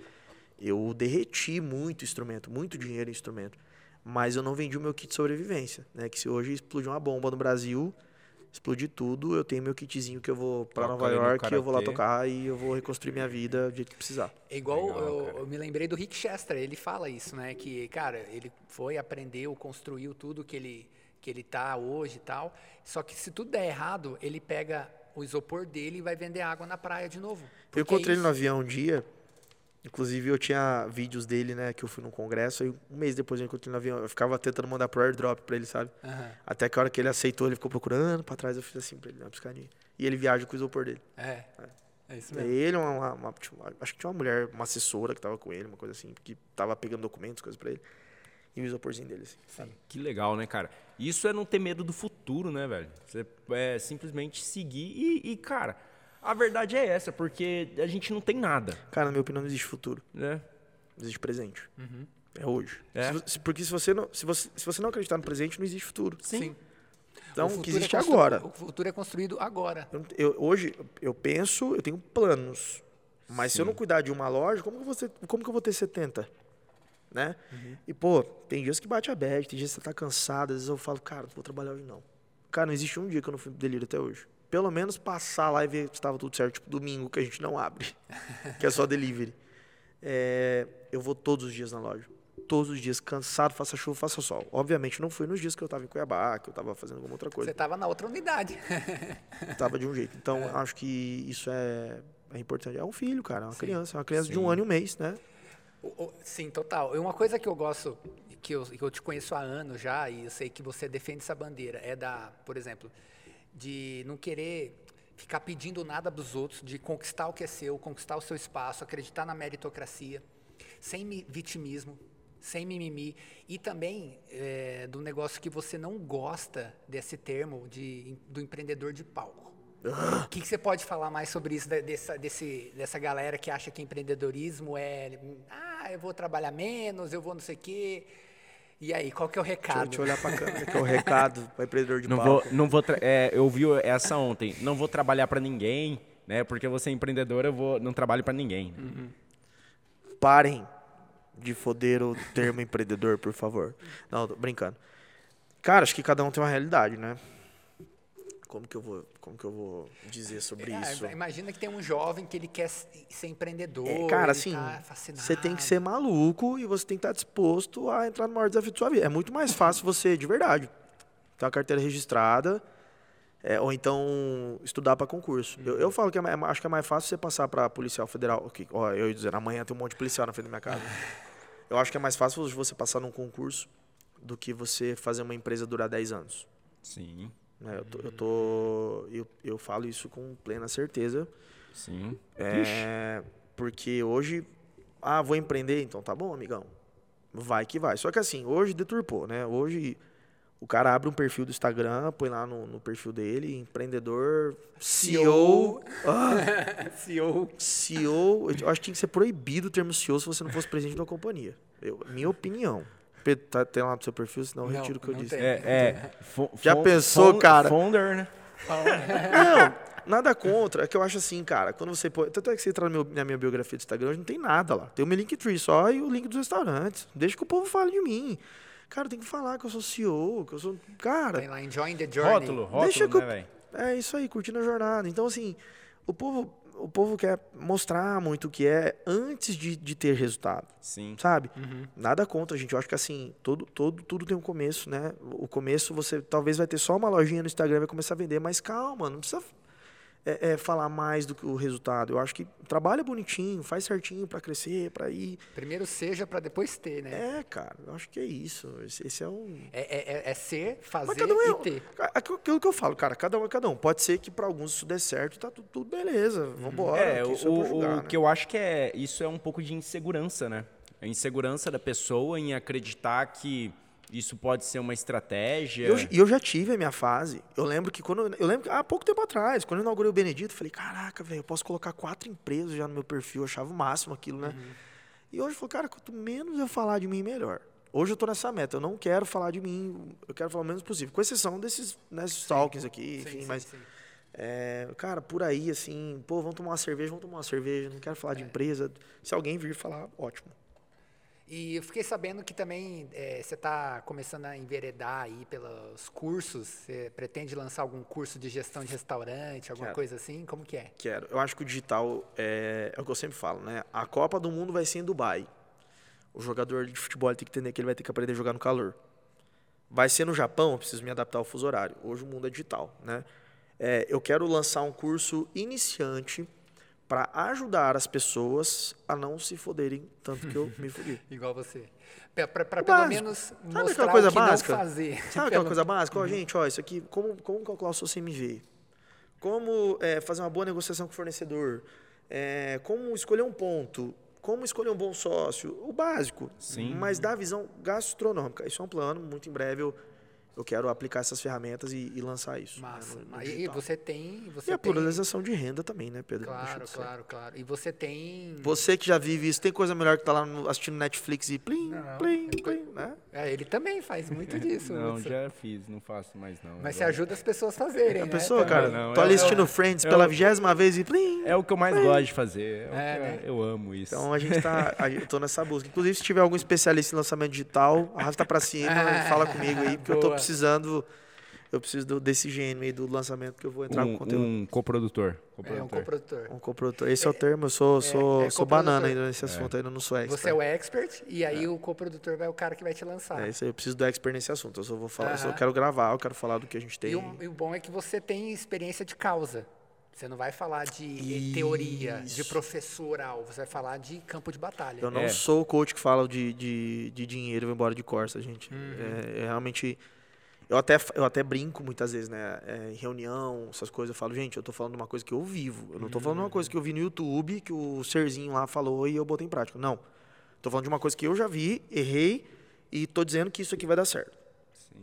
Eu derreti muito instrumento, muito dinheiro em instrumento. Mas eu não vendi o meu kit de sobrevivência, né? Que se hoje explodir uma bomba no Brasil, explodir tudo, eu tenho meu kitzinho que eu vou para Nova York, eu vou lá tocar e eu vou reconstruir minha vida do jeito que precisar. É igual Legal, eu, eu me lembrei do Rick Chester, ele fala isso, né? Que, cara, ele foi, aprendeu, construiu tudo que ele, que ele tá hoje e tal. Só que se tudo der errado, ele pega o isopor dele e vai vender água na praia de novo. Eu Porque é encontrei ele no avião um dia. Inclusive, eu tinha vídeos dele, né? Que eu fui num congresso. Aí, um mês depois eu encontrei ele no avião. Eu ficava tentando mandar pro airdrop pra ele, sabe? Aham. Até que a hora que ele aceitou, ele ficou procurando pra trás. Eu fiz assim pra ele, uma piscadinha. E ele viaja com o isopor dele. É, é isso É mesmo. ele, uma, uma- uma- uma- acho que tinha uma mulher, uma assessora que tava com ele, uma coisa assim, que tava pegando documentos, coisas pra ele. E o isoporzinho dele, assim, sabe? Que legal, né, cara? Isso é não ter medo do futuro, né, velho? Você é simplesmente seguir e, e, cara, a verdade é essa, porque a gente não tem nada, Cara, na minha opinião, não existe futuro. né? Existe presente. É hoje. É? Se porque se você, não, se, você, se você não acreditar no presente, não existe futuro. Sim. Então, O que é existe constru- agora. O futuro é construído agora. Eu, não- eu- hoje, eu penso, eu tenho planos. Mas se eu não cuidar de uma loja, como que, você, como que eu vou ter 70? Né? E, pô, tem dias que bate a bad, tem dias que você tá cansado, às vezes eu falo, cara, não vou trabalhar hoje não. Cara, não existe um dia que eu não fui delírio até hoje. Pelo menos passar lá e ver se estava tudo certo, tipo domingo, que a gente não abre, que é só delivery. É, eu vou todos os dias na loja. Todos os dias, cansado, faça chuva, faça sol. Obviamente não fui nos dias que eu tava em Cuiabá, que eu tava fazendo alguma outra coisa Você estava na outra unidade. tava de um jeito. Então, É. acho que isso é, é importante. É um filho, cara, é uma Sim. criança. É uma criança de Sim. um ano e um mês, né? Sim, total. E uma coisa que eu gosto, que eu, que eu te conheço há anos já, e eu sei que você defende essa bandeira, é da, por exemplo, de não querer ficar pedindo nada dos outros, de conquistar o que é seu, conquistar o seu espaço, acreditar na meritocracia, sem mi- vitimismo, sem mimimi, e também é, do negócio que você não gosta desse termo de, do empreendedor de palco. O que, que você pode falar mais sobre isso, dessa, desse, dessa galera que acha que empreendedorismo é. Ah, eu vou trabalhar menos, eu vou não sei o quê. E aí, qual que é o Deixa eu, recado? deixa eu olhar pra câmera, que é o recado para empreendedor de Não palco. vou, não vou é, eu vi essa ontem. Não vou trabalhar pra ninguém, né? Porque você é empreendedor, eu vou, não trabalho pra ninguém. Parem de foder o termo empreendedor, por favor. Não, tô brincando. Cara, acho que cada um tem uma realidade, né? Como que eu vou, como que eu vou dizer sobre É, isso? Imagina que tem um jovem que ele quer ser empreendedor. É, cara, assim, tá você tem que ser maluco e você tem que estar disposto a entrar no maior desafio da sua vida. É muito mais fácil você, de verdade, ter uma carteira registrada, é, ou então estudar para concurso. Eu, eu falo que é, mais- acho que é mais fácil você passar para policial federal. Que, ó, eu ia dizer, amanhã tem um monte de policial na frente da minha casa. eu acho que é mais fácil você passar num concurso do que você fazer uma empresa durar 10 anos. Sim, né? Eu, tô, eu, tô- eu, eu falo isso com plena certeza. sim. É, porque hoje, ah, vou empreender, então tá bom, amigão. Vai que vai. Só que assim, hoje deturpou, né? Hoje o cara abre um perfil do Instagram, põe lá no, no perfil dele, empreendedor, CEO. Ah, CEO. CEO, eu acho que tinha que ser proibido o termo CEO se você não fosse presidente de uma companhia. Eu, minha opinião. Pedro, tá, tem lá no seu perfil, senão eu Não, retiro o que eu disse. tem. É, é. Já pensou, cara? Founder, né? Não, nada contra. É que eu acho assim, cara, quando você põe. Tanto é que você entra meu- na minha biografia do Instagram, hoje não tem nada lá. Tem o meu Linktree só e o link dos restaurantes. Deixa que o povo fale de mim. Cara, tem que falar que eu sou CEO, que eu sou. Cara, Tem lá Enjoying the Journey. Rótulo, rótulo, Deixa que eu- né, velho? é isso aí, curtindo a jornada. Então, assim, o povo, o povo quer mostrar muito o que é antes de, de ter resultado. Sim. Sabe? Nada contra, gente. Eu acho que assim, todo, todo, tudo tem um começo, né? O começo você talvez vai ter só uma lojinha no Instagram e vai começar a vender, mas calma, não precisa é, é, falar mais do que o resultado. Eu acho que trabalha bonitinho, faz certinho pra crescer, pra ir. Primeiro seja para depois ter, né? É, cara, eu acho que é isso. Esse, esse é um. É, é- é- é ser, fazer Mas cada um é. e ter. Aquilo que eu falo, cara, cada um é cada um. Pode ser que pra alguns isso dê certo, tá tudo, tudo beleza. Vambora. É, o- julgar, o né? que eu acho que é isso é um pouco de insegurança, né? A insegurança da pessoa em acreditar que isso pode ser uma estratégia. E eu, eu já tive a minha fase. Eu lembro que quando. Eu lembro que há pouco tempo atrás, quando eu inaugurei o Benedito, eu falei, caraca, velho, eu posso colocar quatro empresas já no meu perfil. Eu achava o máximo aquilo, né? E hoje eu falo, cara, quanto menos eu falar de mim, melhor. Hoje eu tô nessa meta. Eu não quero falar de mim, eu quero falar o menos possível. Com exceção desses, nesses talks aqui, Sim, enfim, sim, mas. sim. é, cara, por aí, assim, pô, vamos tomar uma cerveja, vamos tomar uma cerveja, não quero falar É. de empresa. Se alguém vir falar, ótimo. E eu fiquei sabendo que também é, você está começando a enveredar aí pelos cursos. Você pretende lançar algum curso de gestão de restaurante, alguma Quero. coisa assim? Como que é? Quero. Eu acho que o digital é, é o que eu sempre falo, né? A Copa do Mundo vai ser em Dubai. O jogador de futebol tem que entender que ele vai ter que aprender a jogar no calor. Vai ser no Japão, eu preciso me adaptar ao fuso horário. Hoje o mundo é digital, né? É, eu quero lançar um curso iniciante para ajudar as pessoas a não se foderem tanto que eu me fodi. Igual você. Para pelo menos Sabe mostrar aquela coisa o que básica? não fazer. Sabe aquela Pelo- coisa básica? Ó, gente, ó, isso aqui, como, como calcular o seu CMV? Como é, fazer uma boa negociação com o fornecedor? É, como escolher um ponto? Como escolher um bom sócio? O básico. Sim. Mas da visão gastronômica. Isso é um plano, muito em breve eu, eu quero aplicar essas ferramentas e, e lançar isso. né, Massa. no- no e digital. você tem. Você E a tem- pluralização de renda também, né, Pedro? Claro, claro, claro. E você tem. Você que já vive isso, tem coisa melhor que tá lá no- assistindo Netflix e plim, Não. plim, plim, né? É, ele também faz muito disso. Não, Hudson. já fiz, não faço mais não. Mas você ajuda as pessoas a fazerem. A né, pessoa, também. cara, não, tô é- ali é- assistindo Friends é pela vigésima vez e plim. É o que eu mais gosto de fazer. É É, né? eu, eu amo isso. Então a gente tá. Eu tô nessa busca. Inclusive, se tiver algum especialista em lançamento digital, arrasta pra cima e fala comigo aí, porque eu tô Boa. Precisando. Eu preciso do- desse gênio aí do lançamento que eu vou entrar com um, conteúdo. um coprodutor. É um coprodutor. coprodutor. Um coprodutor. Esse é, o termo, eu sou, sou, é sou coprodutor. banana ainda nesse assunto, ainda não sou expert. Você é o expert e aí o coprodutor vai o cara que vai te lançar. É isso aí, eu preciso do expert nesse assunto. Eu só vou falar, eu só Aham. quero gravar, eu quero falar do que a gente tem. E o, e o bom é que você tem experiência de causa. Você não vai falar de teoria, de Isso. professor oral, você vai falar de campo de batalha. Eu não É. sou o coach que fala de, de, de dinheiro e embora de Corsa, gente. Uhum. É, é realmente. Eu até, eu até brinco muitas vezes, né? É, em reunião, essas coisas, eu falo, gente, eu tô falando uma coisa que eu vivo. Eu não tô falando uma Uhum. coisa que eu vi no YouTube, que o serzinho lá falou e eu botei em prática. Não. Tô falando de uma coisa que eu já vi, errei e tô dizendo que isso aqui vai dar certo.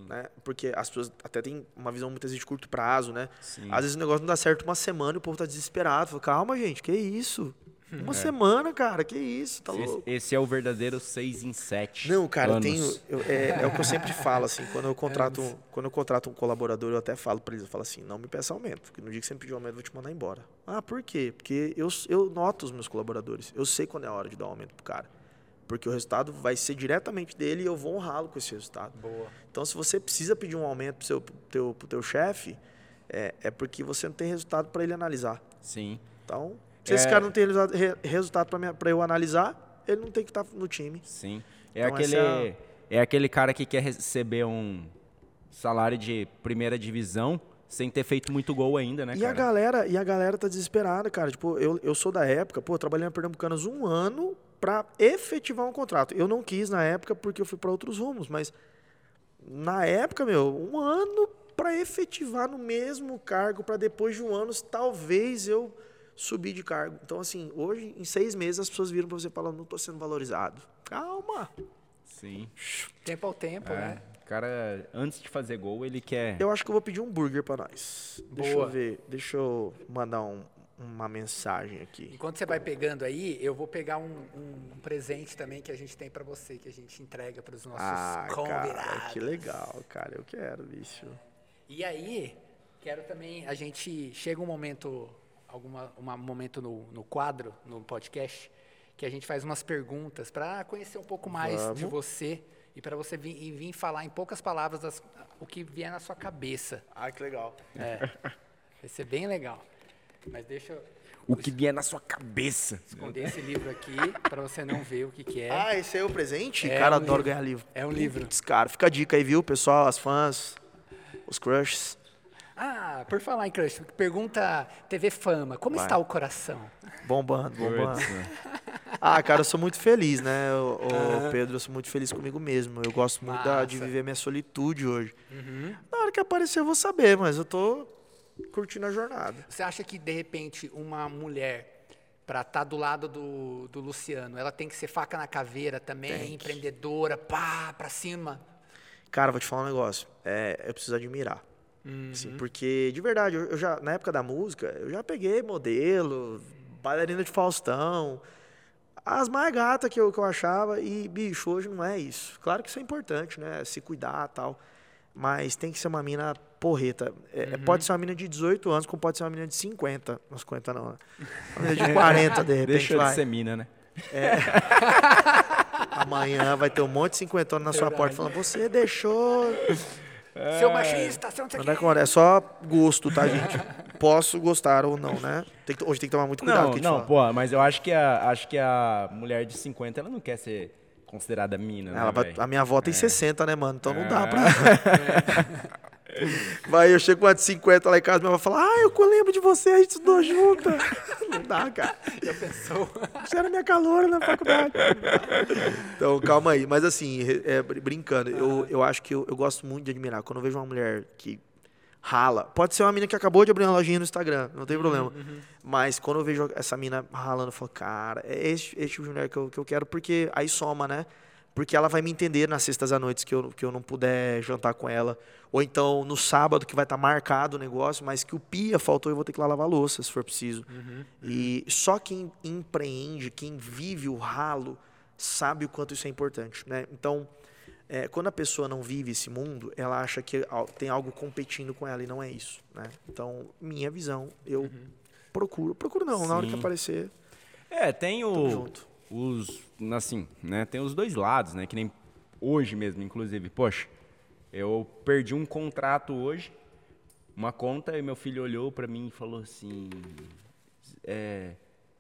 Né? Porque as pessoas até têm uma visão muitas vezes de curto prazo, né? Sim. Às vezes o negócio não dá certo uma semana e o povo tá desesperado. Fala, calma, gente, que isso? É. Uma semana, cara, que isso? Tá Esse, louco? esse é o verdadeiro 6 em 7. Não, cara, eu anos. tenho. eu- é, é o que eu sempre falo, assim, quando eu contrato, quando eu contrato um colaborador, eu até falo pra eles, eu falo assim, não me peça aumento, porque no dia que você me pedir aumento, eu vou te mandar embora. Ah, por quê? Porque eu, eu noto os meus colaboradores. Eu sei quando é a hora de dar um aumento pro cara. Porque o resultado vai ser diretamente dele e eu vou honrá-lo com esse resultado. Boa. Então, se você precisa pedir um aumento pro seu pro teu, pro teu chefe, é, é porque você não tem resultado para ele analisar. Sim. Então, se esse É. cara não tem resultado, re- resultado para eu analisar, ele não tem que estar no time. Sim. É, Então, aquele, essa é aquele cara que quer receber um salário de primeira divisão sem ter feito muito gol ainda, né, E a cara? galera, e a galera tá desesperada, cara. Tipo, eu, eu sou da época, pô, trabalhei na Pernambucanas um ano pra efetivar um contrato. Eu não quis na época porque eu fui pra outros rumos, mas na época, meu, um ano pra efetivar no mesmo cargo, pra depois de um ano, talvez eu subir de cargo. Então, assim, hoje, em seis meses, as pessoas viram pra você e falam, não tô sendo valorizado. Calma. Sim. Tempo ao tempo, É. né? O cara, antes de fazer gol, ele quer. Eu acho que eu vou pedir um burger pra nós. Deixa Boa. eu ver, deixa eu mandar um- uma mensagem aqui. Enquanto você vai pegando aí, eu vou pegar um, um presente também que a gente tem pra você, que a gente entrega pros nossos Ah, convidados. cara, que legal, cara. Eu quero, bicho. E aí, quero também, a gente chega um momento, alguma, uma- um momento no, no quadro, no podcast, que a gente faz umas perguntas para conhecer um pouco mais de Vamos. você e para você vir, e vir falar em poucas palavras das- o que vier na sua cabeça. Ah, que legal. É, vai ser bem legal. Mas deixa eu O que vier na sua cabeça. esconder esse livro aqui para você não ver o que, que é. Ah, esse aí é o presente? É cara, um adoro livro. ganhar livro. É um livro. Putz, cara, fica a dica aí, viu, pessoal, as fãs, os crushes. Ah, por falar em crush, pergunta TV Fama, como Vai. está o coração? Bombando, bombando. Né? Ah, cara, eu sou muito feliz, né, ô, Pedro? Eu sou muito feliz comigo mesmo. Eu gosto muito da- de viver minha solitude hoje. Na hora que aparecer eu vou saber, mas eu tô curtindo a jornada. Você acha que, de repente, uma mulher, para estar do lado do, do Luciano, ela tem que ser faca na caveira também, empreendedora, pá, pra cima? Cara, vou te falar um negócio. É, eu preciso admirar. Assim, porque, de verdade, eu, eu já, na época da música, eu já peguei modelo, bailarina de Faustão, as mais gatas que eu, que eu achava, e, bicho, hoje não é isso. Claro que isso é importante, né? Se cuidar e tal. Mas tem que ser uma mina porreta. É, Pode ser uma mina de 18 anos, como pode ser uma mina de 50. Não 50 não, né? Uma mina de 40, de repente, Deixa vai. de ser mina, né? Amanhã vai ter um monte de 50 na sua porta falando, você deixou Seu machista, seu não sei o é, é só gosto, tá, gente? Posso gostar ou não, né? Tem que- hoje tem que tomar muito cuidado Não, que a não, pô, mas eu acho que a, acho que a mulher de 50, ela não quer ser considerada mina, né, Ela vai- velho? a minha avó tem 60, né, mano? Então não dá É. pra. Vai, eu chego com a de 50 lá em casa, minha avó fala, ah, eu lembro de você, a gente estudou junto. Não dá, cara. Já pensou? Você era minha caloura na faculdade. Então, calma aí. Mas assim, é, br- brincando, eu, eu acho que eu, eu gosto muito de admirar. Quando eu vejo uma mulher que rala, pode ser uma mina que acabou de abrir uma lojinha no Instagram, não tem problema. Mas quando eu vejo essa mina ralando, eu falo, cara, é esse, esse tipo de mulher que eu, que eu quero, porque aí soma, né? Porque ela vai me entender nas sextas à noite que eu, que eu não puder jantar com ela. Ou então no sábado que vai estar marcado o negócio, mas que o pia faltou eu vou ter que ir lá lavar a louça, se for preciso. E só quem empreende, quem vive o ralo, sabe o quanto isso é importante, né? Então, é, quando a pessoa não vive esse mundo, ela acha que tem algo competindo com ela e não é isso, né? Então, minha visão, eu procuro, procuro não, na hora que Sim. aparecer, É, tem o. os, assim, né, tem os dois lados, né, que nem hoje mesmo, inclusive, poxa, eu perdi um contrato hoje, uma conta, e meu filho olhou pra mim e falou assim, é,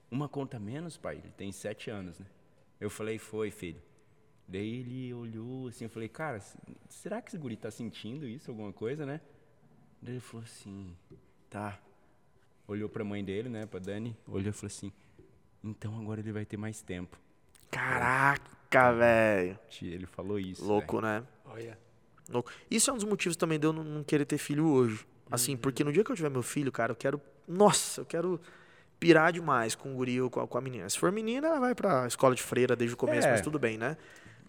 uma conta menos, pai? Ele tem sete anos, né? Eu falei, foi, filho. Daí ele olhou assim, eu falei, cara, será que esse guri tá sentindo isso, alguma coisa, né? Daí ele falou assim, tá. Olhou pra mãe dele, né, pra Dani, olhou e falou assim, então agora ele vai ter mais tempo. Caraca, velho. Ele falou isso. Louco, né? Olha. Louco. Isso é um dos motivos também de eu não, querer ter filho hoje. Assim, Uhum. porque no dia que eu tiver meu filho, cara, eu quero. Nossa, eu quero pirar demais com o guri ou com a, com a menina. Se for menina, ela vai pra escola de freira desde o começo, É. mas tudo bem, né?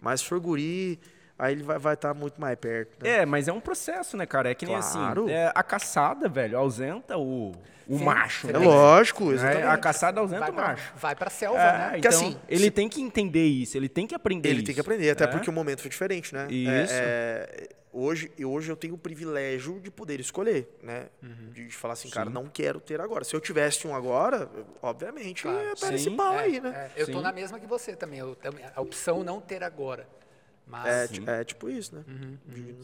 Mas se for guri, aí ele vai estar vai tá muito mais perto. Né? É, mas é um processo, né, cara? É que nem Claro. assim, é, a caçada, velho, ausenta o, o Sim, macho. você É né? lógico, É, exatamente. a caçada ausenta Vai o pra, macho. vai pra selva, É, né? Que então, assim, ele se- tem que entender isso, ele tem que aprender Ele isso. tem que aprender, até É. porque o momento foi diferente, né? Isso. É, é, hoje, e hoje eu tenho o privilégio de poder escolher, né? Uhum. De, de falar assim, cara, não quero ter agora. Se eu tivesse um agora, obviamente, Claro. ia dar esse Sim, pau É, aí, né? é, eu tô Sim. na mesma que você também. eu também- a opção não ter agora. Mas, É, Sim. ti- é tipo isso, né? Uhum.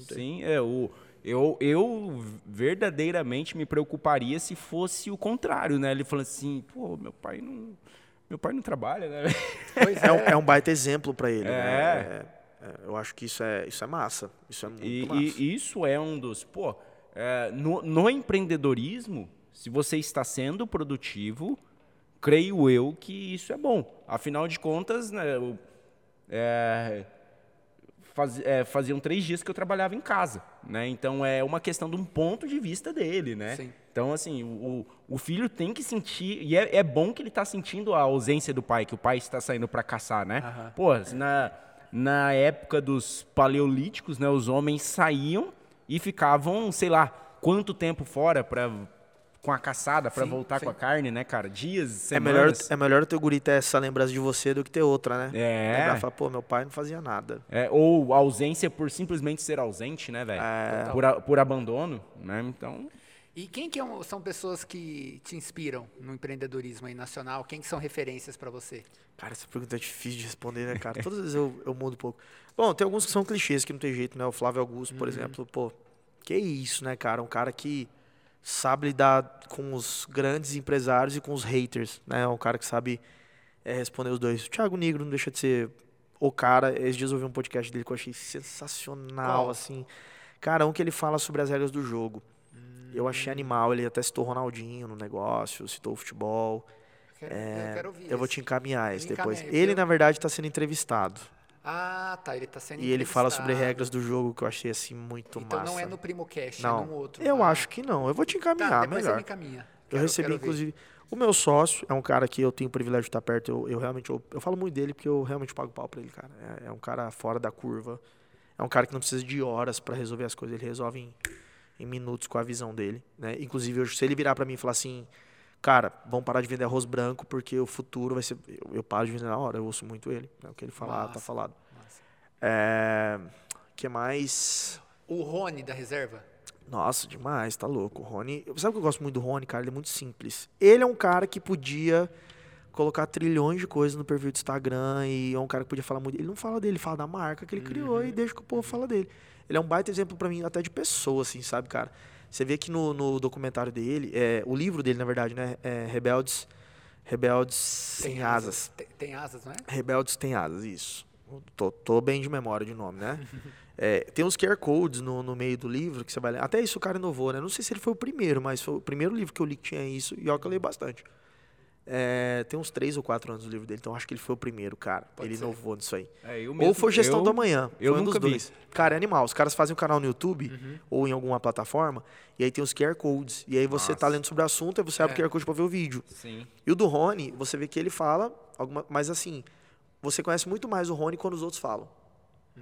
Tem. Sim, é o. Eu, eu verdadeiramente me preocuparia se fosse o contrário, né? Ele falando assim, pô, meu pai não. Meu pai não trabalha, né? pois É, um, é. é um baita exemplo pra ele, É. né? É, é, eu acho que isso é, isso é massa. Isso é muito E, massa. e isso é um dos. Pô, é, no, no empreendedorismo, se você está sendo produtivo, creio eu que isso é bom. Afinal de contas, né, eu, é, faz- é, faziam três dias que eu trabalhava em casa, né? Então é uma questão de um ponto de vista dele, né? Sim. Então, assim, o, o filho tem que sentir. E é, é bom que ele está sentindo a ausência do pai, que o pai está saindo para caçar, né? Aham. Pô, na, na época dos paleolíticos, né, os homens saíam e ficavam, sei lá, quanto tempo fora para com a caçada para voltar sim. com a carne, né, cara? Dias, É melhor, semanas. é melhor o teu guri ter essa lembrança de você do que ter outra, né? É. Lembrar falar, pô, meu pai não fazia nada. É, ou ausência por simplesmente ser ausente, né, velho? É. Por, a- por abandono, né? Então, E quem que é são pessoas que te inspiram no empreendedorismo aí nacional? Quem que são referências para você? Cara, essa pergunta é difícil de responder, né, cara? Todas as vezes eu, eu mudo um pouco. Bom, tem alguns que são clichês que não tem jeito, né? O Flávio Augusto, por exemplo, pô, que isso, né, cara? Um cara que sabe lidar com os grandes empresários e com os haters, né? É um cara que sabe é, responder os dois. O Thiago Negro não deixa de ser o cara. Esses dias eu ouvi um podcast dele que eu achei sensacional, assim. Cara, um que ele fala sobre as regras do jogo. Eu achei animal, ele até citou o Ronaldinho no negócio, citou o futebol. Quero, É, eu quero ouvir. eu vou te encaminhar esse depois. Ele, eu- na verdade, está sendo entrevistado. Ah, tá. Ele tá sendo E ele fala sobre regras do jogo que eu achei assim muito Então massa. não é no PrimoCast, Não. é num outro. Eu Ah, acho que não. Eu vou te Tá, encaminhar, depois você melhor. me encaminha. Eu Quero- recebi, quero ver. inclusive, o meu sócio é um cara que eu tenho o privilégio de estar perto. Eu, eu realmente, eu, eu falo muito dele porque eu realmente pago pau pra ele, cara. É, é um cara fora da curva. É um cara que não precisa de horas pra resolver as coisas. Ele resolve em, em minutos com a visão dele, né? Inclusive, eu- se ele virar pra mim e falar assim, cara, vamos parar de vender arroz branco porque o futuro vai ser... Eu, eu paro de vender na hora, eu ouço muito ele. Né? O que ele falar, tá falado. Massa. É... que mais... O Rony da reserva. Nossa, demais, tá louco. O Rony. Sabe o que eu gosto muito do Rony, cara? Ele é muito simples. Ele é um cara que podia colocar trilhões de coisas no perfil do Instagram e é um cara que podia falar muito. Ele não fala dele, ele fala da marca que ele criou e deixa que o povo fala dele. Ele é um baita exemplo pra mim, até de pessoa, assim, sabe, cara? Você vê que no, no documentário dele, é, o livro dele, na verdade, né? É Rebeldes. Rebeldes sem asas. Tem, tem asas, não é? Rebeldes tem asas, isso. Tô, tô bem de memória de nome, né? É, tem uns QR Codes no, no meio do livro que você vai ler. Até isso o cara inovou, né? Não sei se ele foi o primeiro, mas foi o primeiro livro que eu li que tinha isso. E ó, que eu leio bastante. É, tem uns três ou quatro anos o livro dele, então acho que ele foi o primeiro, cara. Pode ele ser. inovou nisso aí. é, eu ou mesmo- foi Gestão eu- do Amanhã. eu foi um nunca dos vi. dois. Cara, é animal. Os caras fazem um canal no YouTube Uhum. ou em alguma plataforma, e aí tem os QR Codes. E aí você tá Nossa. lendo sobre o assunto, aí você abre É. o QR Code pra ver o vídeo. Sim. E o do Rony, você vê que ele fala, alguma, mas assim, você conhece muito mais o Rony quando os outros falam.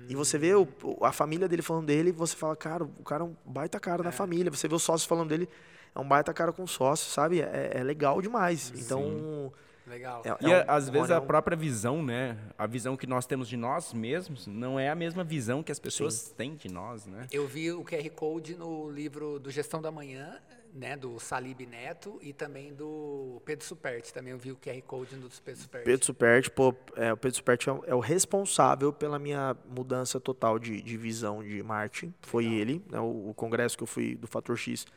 E você vê o- a família dele falando dele, e você fala, cara, o cara é um baita cara na família. Você vê o sócio falando dele, é um baita cara com sócio, sabe? É, é legal demais. Então, Legal. é, E é um- às o vezes é a um- própria visão, né? A visão que nós temos de nós mesmos não é a mesma visão que as pessoas têm de nós, né? Eu vi o QR Code no livro do Gestão da Manhã, né, do Salib Neto e também do Pedro Superti. Também eu vi o QR Code no do Pedro Superti. Pedro Superti, pô, é, o Pedro Superti é, o- é o responsável pela minha mudança total de, de visão de marketing. Foi ele, né, o, o congresso que eu fui do Fator X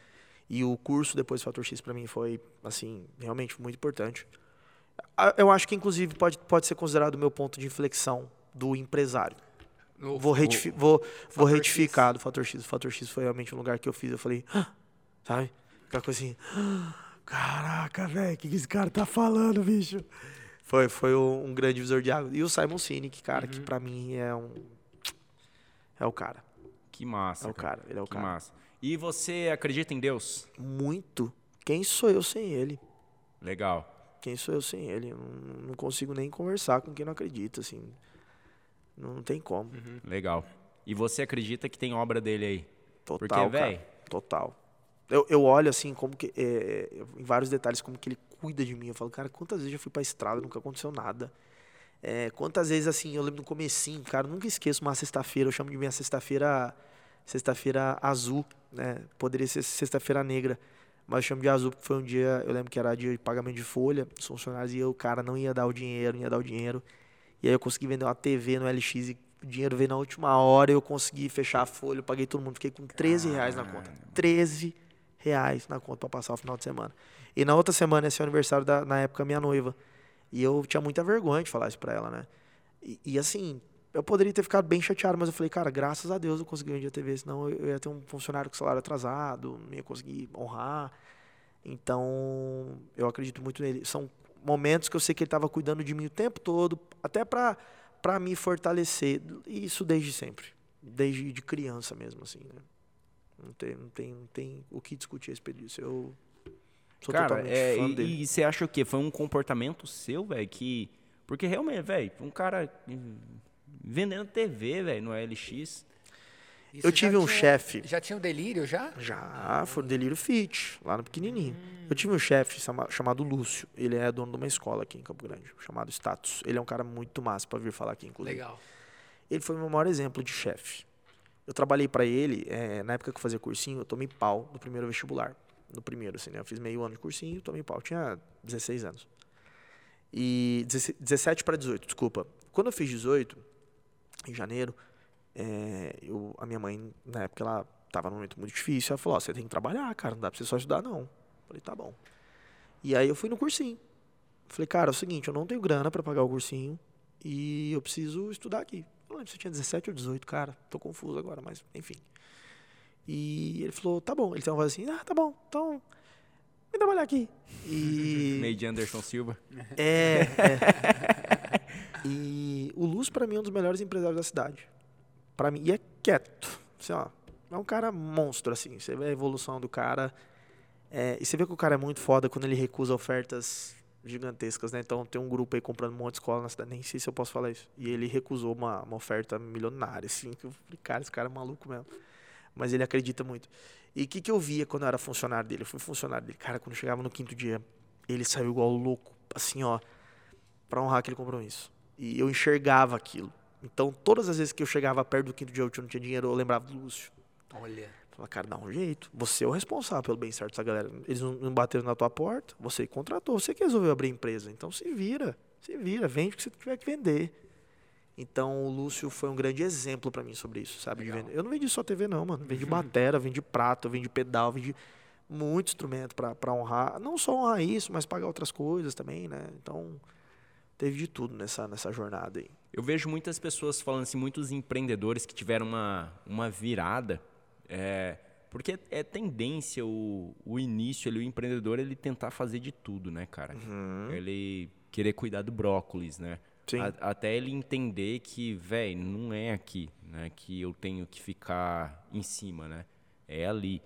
e o curso depois do Fator X para mim foi, assim, realmente muito importante. Eu acho que, inclusive, pode, pode ser considerado o meu ponto de inflexão do empresário. No- Vou, retifi vou, vou Fator retificar do Fator X. O Fator X foi realmente um lugar que eu fiz. Eu falei, "Ah", sabe? Aquela coisa assim, "Ah, caraca, velho, o que, que esse cara tá falando, bicho? Foi, foi um, grande divisor de água. E o Simon Sinek, cara, Uhum. que pra mim é um. É o cara. Que massa. É o cara, ele é o que cara. massa. E você acredita em Deus? Muito. Quem sou eu sem ele? Legal. Quem sou eu sem ele? Eu Não, consigo nem conversar com quem não acredita, assim. Não tem como. Uhum. Legal. E você acredita que tem obra dele aí? Total, Porque, cara. véi- Total. Eu, eu olho assim, como que. é, em vários detalhes, como que ele cuida de mim. Eu falo, cara, quantas vezes eu fui pra estrada, nunca aconteceu nada. É, quantas vezes, assim, eu lembro no comecinho, cara, nunca esqueço uma sexta-feira, eu chamo de minha sexta-feira. Sexta-feira azul, né? Poderia ser sexta-feira negra. Mas eu chamo de azul porque foi um dia, eu lembro que era dia de pagamento de folha, os funcionários e eu, o cara não ia dar o dinheiro, não ia dar o dinheiro. E aí eu consegui vender uma TV no LX e O dinheiro veio na última hora, eu consegui fechar a folha, eu paguei todo mundo, fiquei com 13 reais na conta. 13 reais na conta para passar o final de semana. E na outra semana, esse é o aniversário da, na época, minha noiva. E eu tinha muita vergonha de falar isso pra ela, né? E, e, assim, eu poderia ter ficado bem chateado, mas eu falei, cara, graças a Deus eu consegui um dia TV, senão eu ia ter um funcionário com salário atrasado, não ia conseguir honrar. Então, eu acredito muito nele. São momentos que eu sei que ele estava cuidando de mim o tempo todo, até para para me fortalecer. E isso desde sempre, desde de criança mesmo, assim. Né? Não tem, não tem, não tem o que discutir a respeito disso. Eu sou Cara, totalmente é, fã e, dele. e você acha o quê? Foi um comportamento seu, velho, que... Porque realmente, velho, um cara vendendo TV, velho, no LX... Isso Eu tive um tinha- chefe. Já tinha o delírio, já? Já, foi no Delírio Fit, lá no pequenininho. Eu tive um chefe chama- chamado Lúcio. Ele é dono de uma escola aqui em Campo Grande, chamado Status. Ele é um cara muito massa para vir falar aqui, inclusive. Legal. Ele foi o meu maior exemplo de chefe. Eu trabalhei para ele, eh, na época que eu fazia cursinho, eu tomei pau no primeiro vestibular. No primeiro, assim, né? Eu fiz meio ano de cursinho, tomei pau. Eu tinha 16 anos. E 17 17 para 18, desculpa. Quando eu fiz 18, em janeiro, eh, eu, a minha mãe, na época, ela tava num momento muito difícil. Ela falou: Ó, você tem que trabalhar, cara, não dá pra você só estudar, não. Eu falei: tá bom. E aí eu fui no cursinho. Falei: cara, é o seguinte, eu não tenho grana para pagar o cursinho e eu preciso estudar aqui. Eu não lembro se eu tinha 17 ou 18, cara. Tô confuso agora, mas enfim. E ele falou: tá bom. Ele tem uma voz assim: ah, tá bom, então. Vem trabalhar aqui. E. Meio de Anderson Silva. É, é. E o Luz, pra mim, é um dos melhores empresários da cidade. Pra mim, e é quieto. Assim, ó, é um cara monstro, assim. Você vê a evolução do cara. É, e você vê que o cara é muito foda quando ele recusa ofertas gigantescas, né? Então tem um grupo aí comprando um monte de escola na cidade, nem sei se eu posso falar isso. E ele recusou uma, uma oferta milionária, assim. Que eu falei, cara, esse cara é maluco mesmo. Mas ele acredita muito. E o que, que eu via quando eu era funcionário dele? Eu fui funcionário dele. Cara, quando chegava no quinto dia, ele saiu igual louco, assim, ó, pra honrar aquele compromisso. E eu enxergava aquilo. Então, todas as vezes que eu chegava perto do quinto dia, eu não tinha dinheiro, eu lembrava do Lúcio. Olha. Falava, cara, dá um jeito. Você é o responsável pelo bem-estar dessa galera. Eles não, bateram na tua porta, você contratou, você que resolveu abrir a empresa. Então, se vira, se vira, vende o que você tiver que vender. Então, o Lúcio foi um grande exemplo pra mim sobre isso, sabe? de. Eu não vendi só TV, não, mano. Vendi batera, vendi prato, vendi pedal, vendi muito instrumento pra honrar. Não só honrar isso, mas pagar outras coisas também, né? Então, teve de tudo nessa, nessa jornada aí. Eu vejo muitas pessoas falando assim, muitos empreendedores que tiveram uma, uma virada, é, porque é tendência o, o início ali, o empreendedor, ele tentar fazer de tudo, né, cara? Ele querer cuidar do brócolis, né? Sim. A- até ele entender que, velho, não é aqui, né? Que eu tenho que ficar em cima, né? É ali.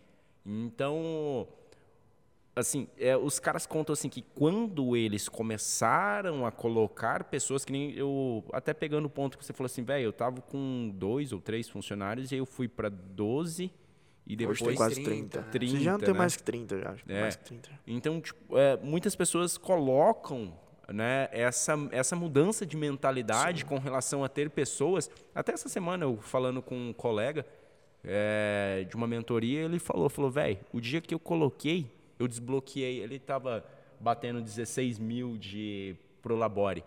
Então, assim, é, os caras contam assim que quando eles começaram a colocar pessoas que nem eu até pegando o ponto que você falou assim, velho, eu tava com dois ou três funcionários e eu fui para 12 e depois Hoje tem quase 30. 30, Você já não tem né? mais que 30, já. acho É. Mais que 30. Então, tipo, é, muitas pessoas colocam né, essa, essa mudança de mentalidade com relação a ter pessoas. Até essa semana, eu falando com um colega é, de uma mentoria, ele falou, falou, velho, o dia que eu coloquei, eu desbloqueei, ele estava batendo 16 mil de pro Labore.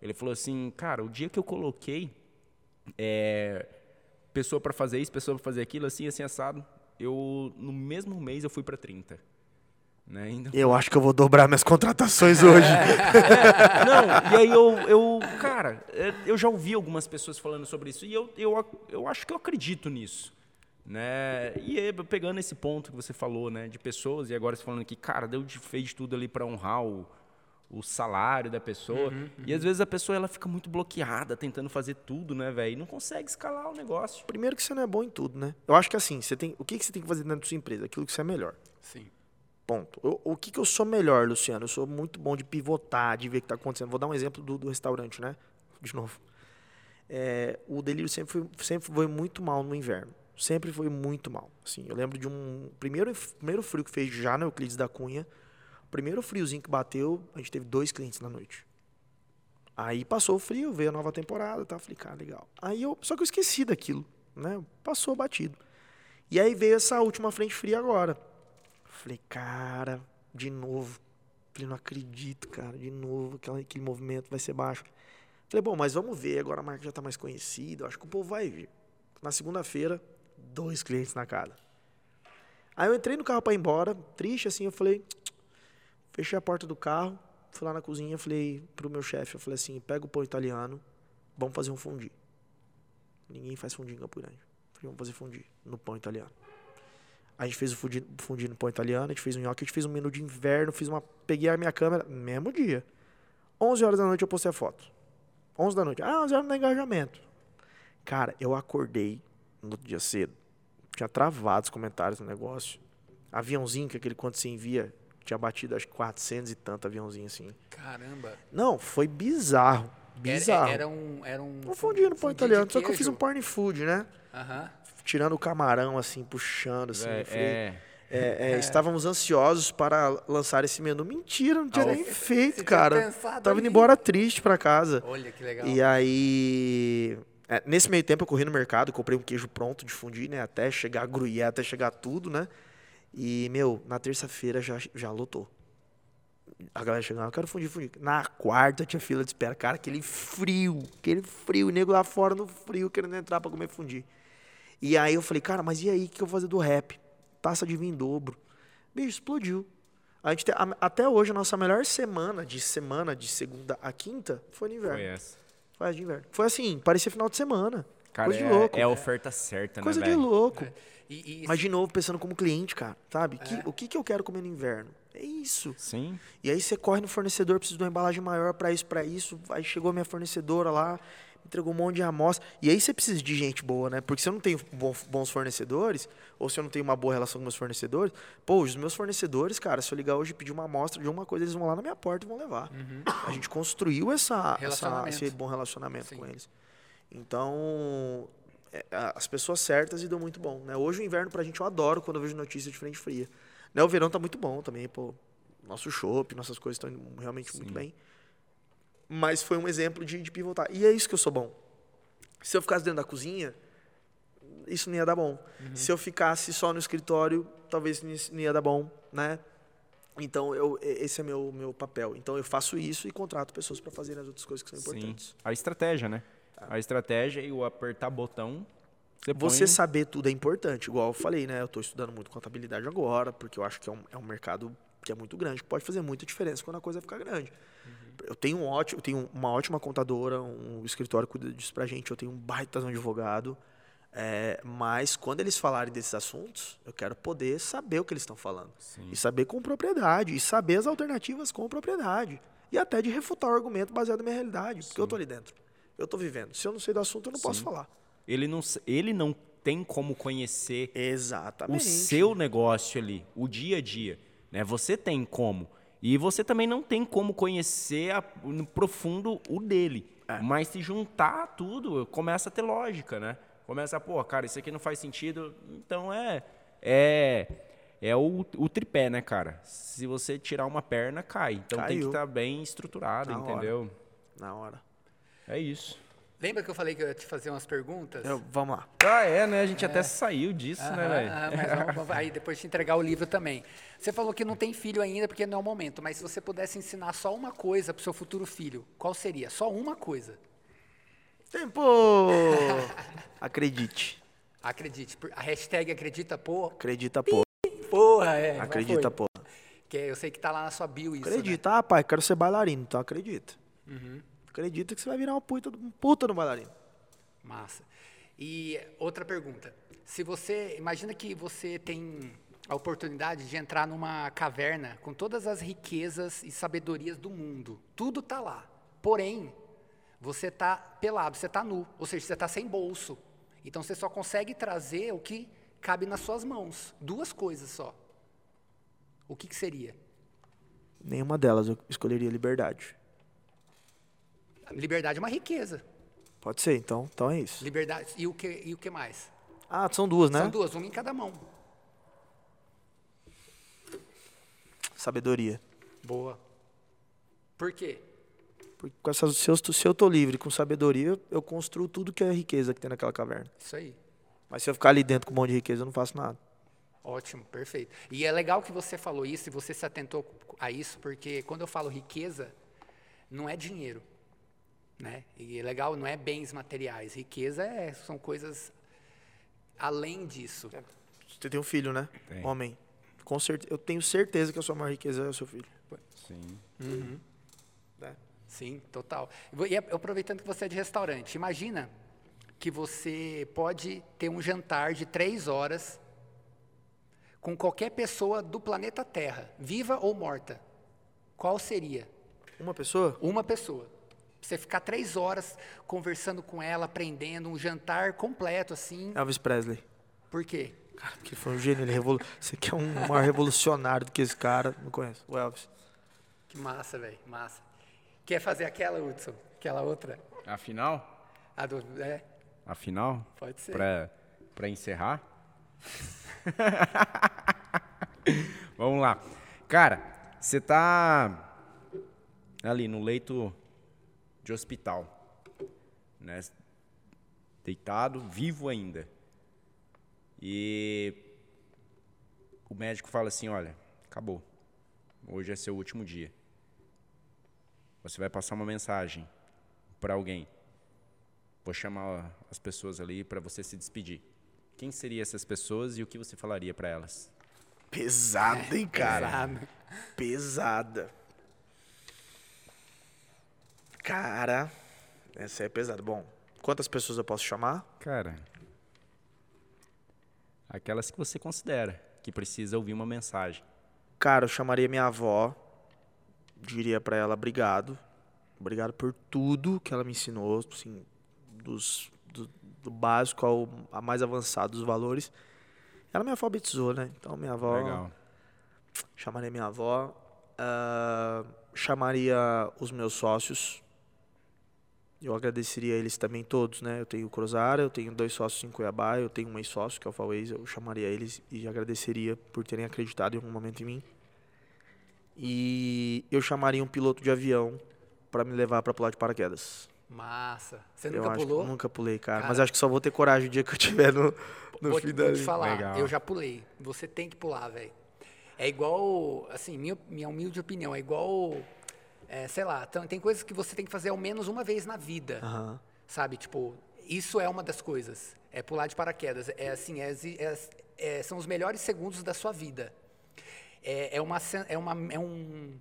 Ele falou assim, cara, o dia que eu coloquei é, pessoa para fazer isso, pessoa para fazer aquilo, assim, assim, assado, eu, no mesmo mês, eu fui para 30. Né? Então, Eu acho que eu vou dobrar minhas contratações hoje. Não, e aí eu, eu cara, é, eu já ouvi algumas pessoas falando sobre isso e eu, eu, eu acho que eu acredito nisso. Né? E aí, pegando esse ponto que você falou, né, de pessoas, e agora você falando que, cara, deu de, fez tudo ali para honrar o, o salário da pessoa. E às vezes a pessoa ela fica muito bloqueada, tentando fazer tudo, né, velho? E não consegue escalar o negócio. Primeiro que você não é bom em tudo, né? Eu acho que assim, você tem, o que, que você tem que fazer dentro da sua empresa? Aquilo que você é melhor. Sim. Ponto. Eu- o que, que eu sou melhor, Luciano? Eu sou muito bom de pivotar, de ver o que está acontecendo. Vou dar um exemplo do, do restaurante, né? De novo. É, o delírio sempre foi, sempre foi muito mal no inverno. Sempre foi muito mal. Assim, eu lembro de um primeiro, primeiro frio que fez já na Euclides da Cunha. Primeiro friozinho que bateu, a gente teve dois clientes na noite. Aí passou o frio, veio a nova temporada, tá? Falei, cara, legal. Aí eu, só que eu esqueci daquilo, né? Passou batido. E aí veio essa última frente fria agora. Falei, cara, de novo. Falei, não acredito, cara, de novo, aquela- aquele movimento vai ser baixo. Falei, bom, mas vamos ver, agora a marca já está mais conhecida, acho que o povo vai ver. Na segunda-feira, dois clientes na casa. Aí eu entrei no carro para ir embora, triste assim, eu falei, fechei a porta do carro, fui lá na cozinha, falei pro meu chefe, eu falei assim, pega o pão italiano, vamos fazer um fundi. Ninguém faz fundi em Campo Grande. Falei, vamos fazer fundi no pão italiano. A gente fez o fundi, fundi no pão italiano, a gente fez um nhoque, a gente fez um menu de inverno, fiz uma, peguei a minha câmera, mesmo dia. 11 horas da noite eu postei a foto. 11 da noite. Ah, 11 horas no engajamento. Cara, eu acordei no outro dia cedo. Tinha travado os comentários no negócio. Aviãozinho, que aquele quanto você envia, tinha batido acho que 400 e tanto aviãozinho assim. Caramba. Não, foi bizarro. Bizarro. Era, era um. Era um, um fundinho no pão italiano. Só que eu fiz um porn food, né? Aham. Tirando o camarão, assim, puxando, assim. É, falei, é. é, é, Estávamos ansiosos para lançar esse menu. Mentira, não tinha Ah, nem feito, cara. Tava indo embora triste pra casa. Olha que legal. E aí. É, nesse meio tempo eu corri no mercado, comprei um queijo pronto de fundir, né? Até chegar a gruyère, até chegar tudo, né? E, meu, na terça-feira já, já lotou. A galera chegando, eu quero fundir, fundir. Na quarta tinha fila de espera. Cara, aquele frio, aquele frio, o nego lá fora no frio, querendo entrar pra comer fundir. E aí eu falei, cara, mas e aí, o que eu vou fazer do rap? Taça de vinho em dobro. Bicho, explodiu. A gente tem- a- até hoje, a nossa melhor semana, de semana, de segunda a quinta, foi no inverno. Foi essa. Foi de inverno. Foi assim, parecia final de semana. Cara, Coisa de é, louco. é a oferta certa, Coisa né, de velho? louco. E, e- Mas de novo, pensando como cliente, cara, sabe? Que- o que, que eu quero comer no inverno? É isso. Sim. E aí você corre no fornecedor, precisa de uma embalagem maior pra isso, pra isso. Aí chegou a minha fornecedora lá, entregou um monte de amostra. E aí você precisa de gente boa, né? Porque se eu não tenho bons fornecedores, ou se eu não tenho uma boa relação com meus fornecedores, pô, os meus fornecedores, cara, se eu ligar hoje e pedir uma amostra de uma coisa, eles vão lá na minha porta e vão levar. A gente construiu essa, essa- esse bom relacionamento Sim. com eles. Então, é, as pessoas certas e dão muito bom. Né? Hoje o inverno pra gente eu adoro quando eu vejo notícias de frente fria. Né? O verão tá muito bom também, pô. Nosso chopp, nossas coisas estão realmente muito bem. Mas foi um exemplo de, de pivotar. E é isso que eu sou bom. Se eu ficasse dentro da cozinha, isso não ia dar bom. Se eu ficasse só no escritório, talvez não ia dar bom, né? Então, eu, esse é meu meu papel. Então, eu faço isso e contrato pessoas para fazerem as outras coisas que são Sim. importantes. A estratégia, né? A estratégia e o apertar botão. Você, Você põe... saber tudo é importante, igual eu falei, né? Eu estou estudando muito contabilidade agora, porque eu acho que é um, é um mercado que é muito grande, que pode fazer muita diferença quando a coisa ficar grande. Eu tenho um ótimo, eu tenho uma ótima contadora, um escritório que cuida disso pra gente, eu tenho um baita de um advogado. é, mas quando eles falarem desses assuntos, eu quero poder saber o que eles estão falando. E saber com propriedade. E saber as alternativas com propriedade. E até de refutar o argumento baseado na minha realidade. Porque eu tô ali dentro. Eu tô vivendo. Se eu não sei do assunto, eu não posso falar. Ele não, ele não tem como conhecer o Exatamente. seu negócio ali, o dia a dia. Né? Você tem como. E você também não tem como conhecer a- no profundo o dele. É. Mas se juntar tudo, começa a ter lógica, né? Começa, pô, cara, isso aqui não faz sentido. Então é. É. É o, o tripé, né, cara? Se você tirar uma perna, cai. Então tem que Caiu. estar bem estruturado, Na hora. entendeu? Na hora. É isso. Lembra que eu falei que eu ia te fazer umas perguntas? Eu- vamos lá. Ah, é, né? A gente até saiu disso, né, Aham, velho? aham, mas vamos- vamos- aí depois te entregar o livro também. Você falou que não tem filho ainda porque não é o momento, mas se você pudesse ensinar só uma coisa para o seu futuro filho, qual seria? Só uma coisa. Tempo! Acredite. Acredite. A hashtag acredita, pô. Acredita, pô. Porra, é. Acredita, pô. Que eu sei que tá lá na sua bio isso. né? Acredita. Ah, pai, quero ser bailarino, então acredita. Acredita que você vai virar uma puta, um puta no bailarino. Massa. E outra pergunta. Se você. Imagina que você tem a oportunidade de entrar numa caverna com todas as riquezas e sabedorias do mundo. Tudo tá lá. Porém, você tá pelado, você tá nu. Ou seja, você tá sem bolso. Então você só consegue trazer o que cabe nas suas mãos. Duas coisas só. O que, que seria? Nenhuma delas eu escolheria liberdade. Liberdade é uma riqueza. Pode ser, então, então é isso. Liberdade. E o que, e o que mais? Ah, são duas, né? São duas, uma em cada mão. Sabedoria. Boa. Por quê? Porque com essas, se, eu, se eu tô livre com sabedoria, eu construo tudo que é riqueza que tem naquela caverna. Isso aí. Mas se eu ficar ali dentro com um monte de riqueza, eu não faço nada. Ótimo, perfeito. E é legal que você falou isso e você se atentou a isso, porque quando eu falo riqueza, não é dinheiro. Né? E legal, não é bens materiais. Riqueza é, são coisas além disso. Você tem um filho, né? Tem. Homem. Com certeza, eu tenho certeza que a sua maior riqueza é o seu filho. Sim. Né? Sim, total. E aproveitando que você é de restaurante, imagina que você pode ter um jantar de três horas com qualquer pessoa do planeta Terra, viva ou morta. Qual seria? Uma pessoa? Uma pessoa. Você ficar três horas conversando com ela, aprendendo, um jantar completo assim. Elvis Presley. Por quê? Cara, porque ele foi um gênio. Ele revolu... Você quer um maior revolucionário do que esse cara? Não conheço. O Elvis. Que massa, velho. Massa. Quer fazer aquela, Hudson? Aquela outra? Afinal? A do, é, Afinal? Pode ser. Pra, pra encerrar? Vamos lá. Cara, você tá ali no leito de hospital, né? Deitado, vivo ainda. E o médico fala assim, olha, acabou. Hoje é seu último dia. Você vai passar uma mensagem para alguém. Vou chamar as pessoas ali para você se despedir. Quem seriam essas pessoas e o que você falaria para elas? Pesada, hein, cara? pesado. Pesada. Cara, essa é pesada. Bom, quantas pessoas eu posso chamar? Cara, aquelas que você considera que precisa ouvir uma mensagem. Cara, eu chamaria minha avó, diria pra ela obrigado. Obrigado por tudo que ela me ensinou, assim, dos, do, do básico ao a mais avançado dos valores. Ela me alfabetizou, né? Então minha avó. Legal. Chamaria minha avó. ah, chamaria os meus sócios. Eu agradeceria eles também todos, né? Eu tenho o Cruzara, eu tenho dois sócios em Cuiabá, eu tenho um ex-sócio, que é o Fauês. Eu chamaria eles e agradeceria por terem acreditado em algum momento em mim. E eu chamaria um piloto de avião para me levar para pular de paraquedas. Massa. Você eu nunca pulou? eu nunca pulei, cara, Cara. Mas acho que só vou ter coragem o dia que eu estiver no, no vou, fim da vou te falar, Legal. eu já pulei. Você tem que pular, velho. É igual, assim, minha, minha humilde opinião, é igual, é, sei lá, tem, tem coisas que você tem que fazer ao menos uma vez na vida. Aham. Sabe, tipo, isso é uma das coisas. É pular de paraquedas. É assim, é, é- é- são os melhores segundos da sua vida. É, é uma, é, uma, é, um,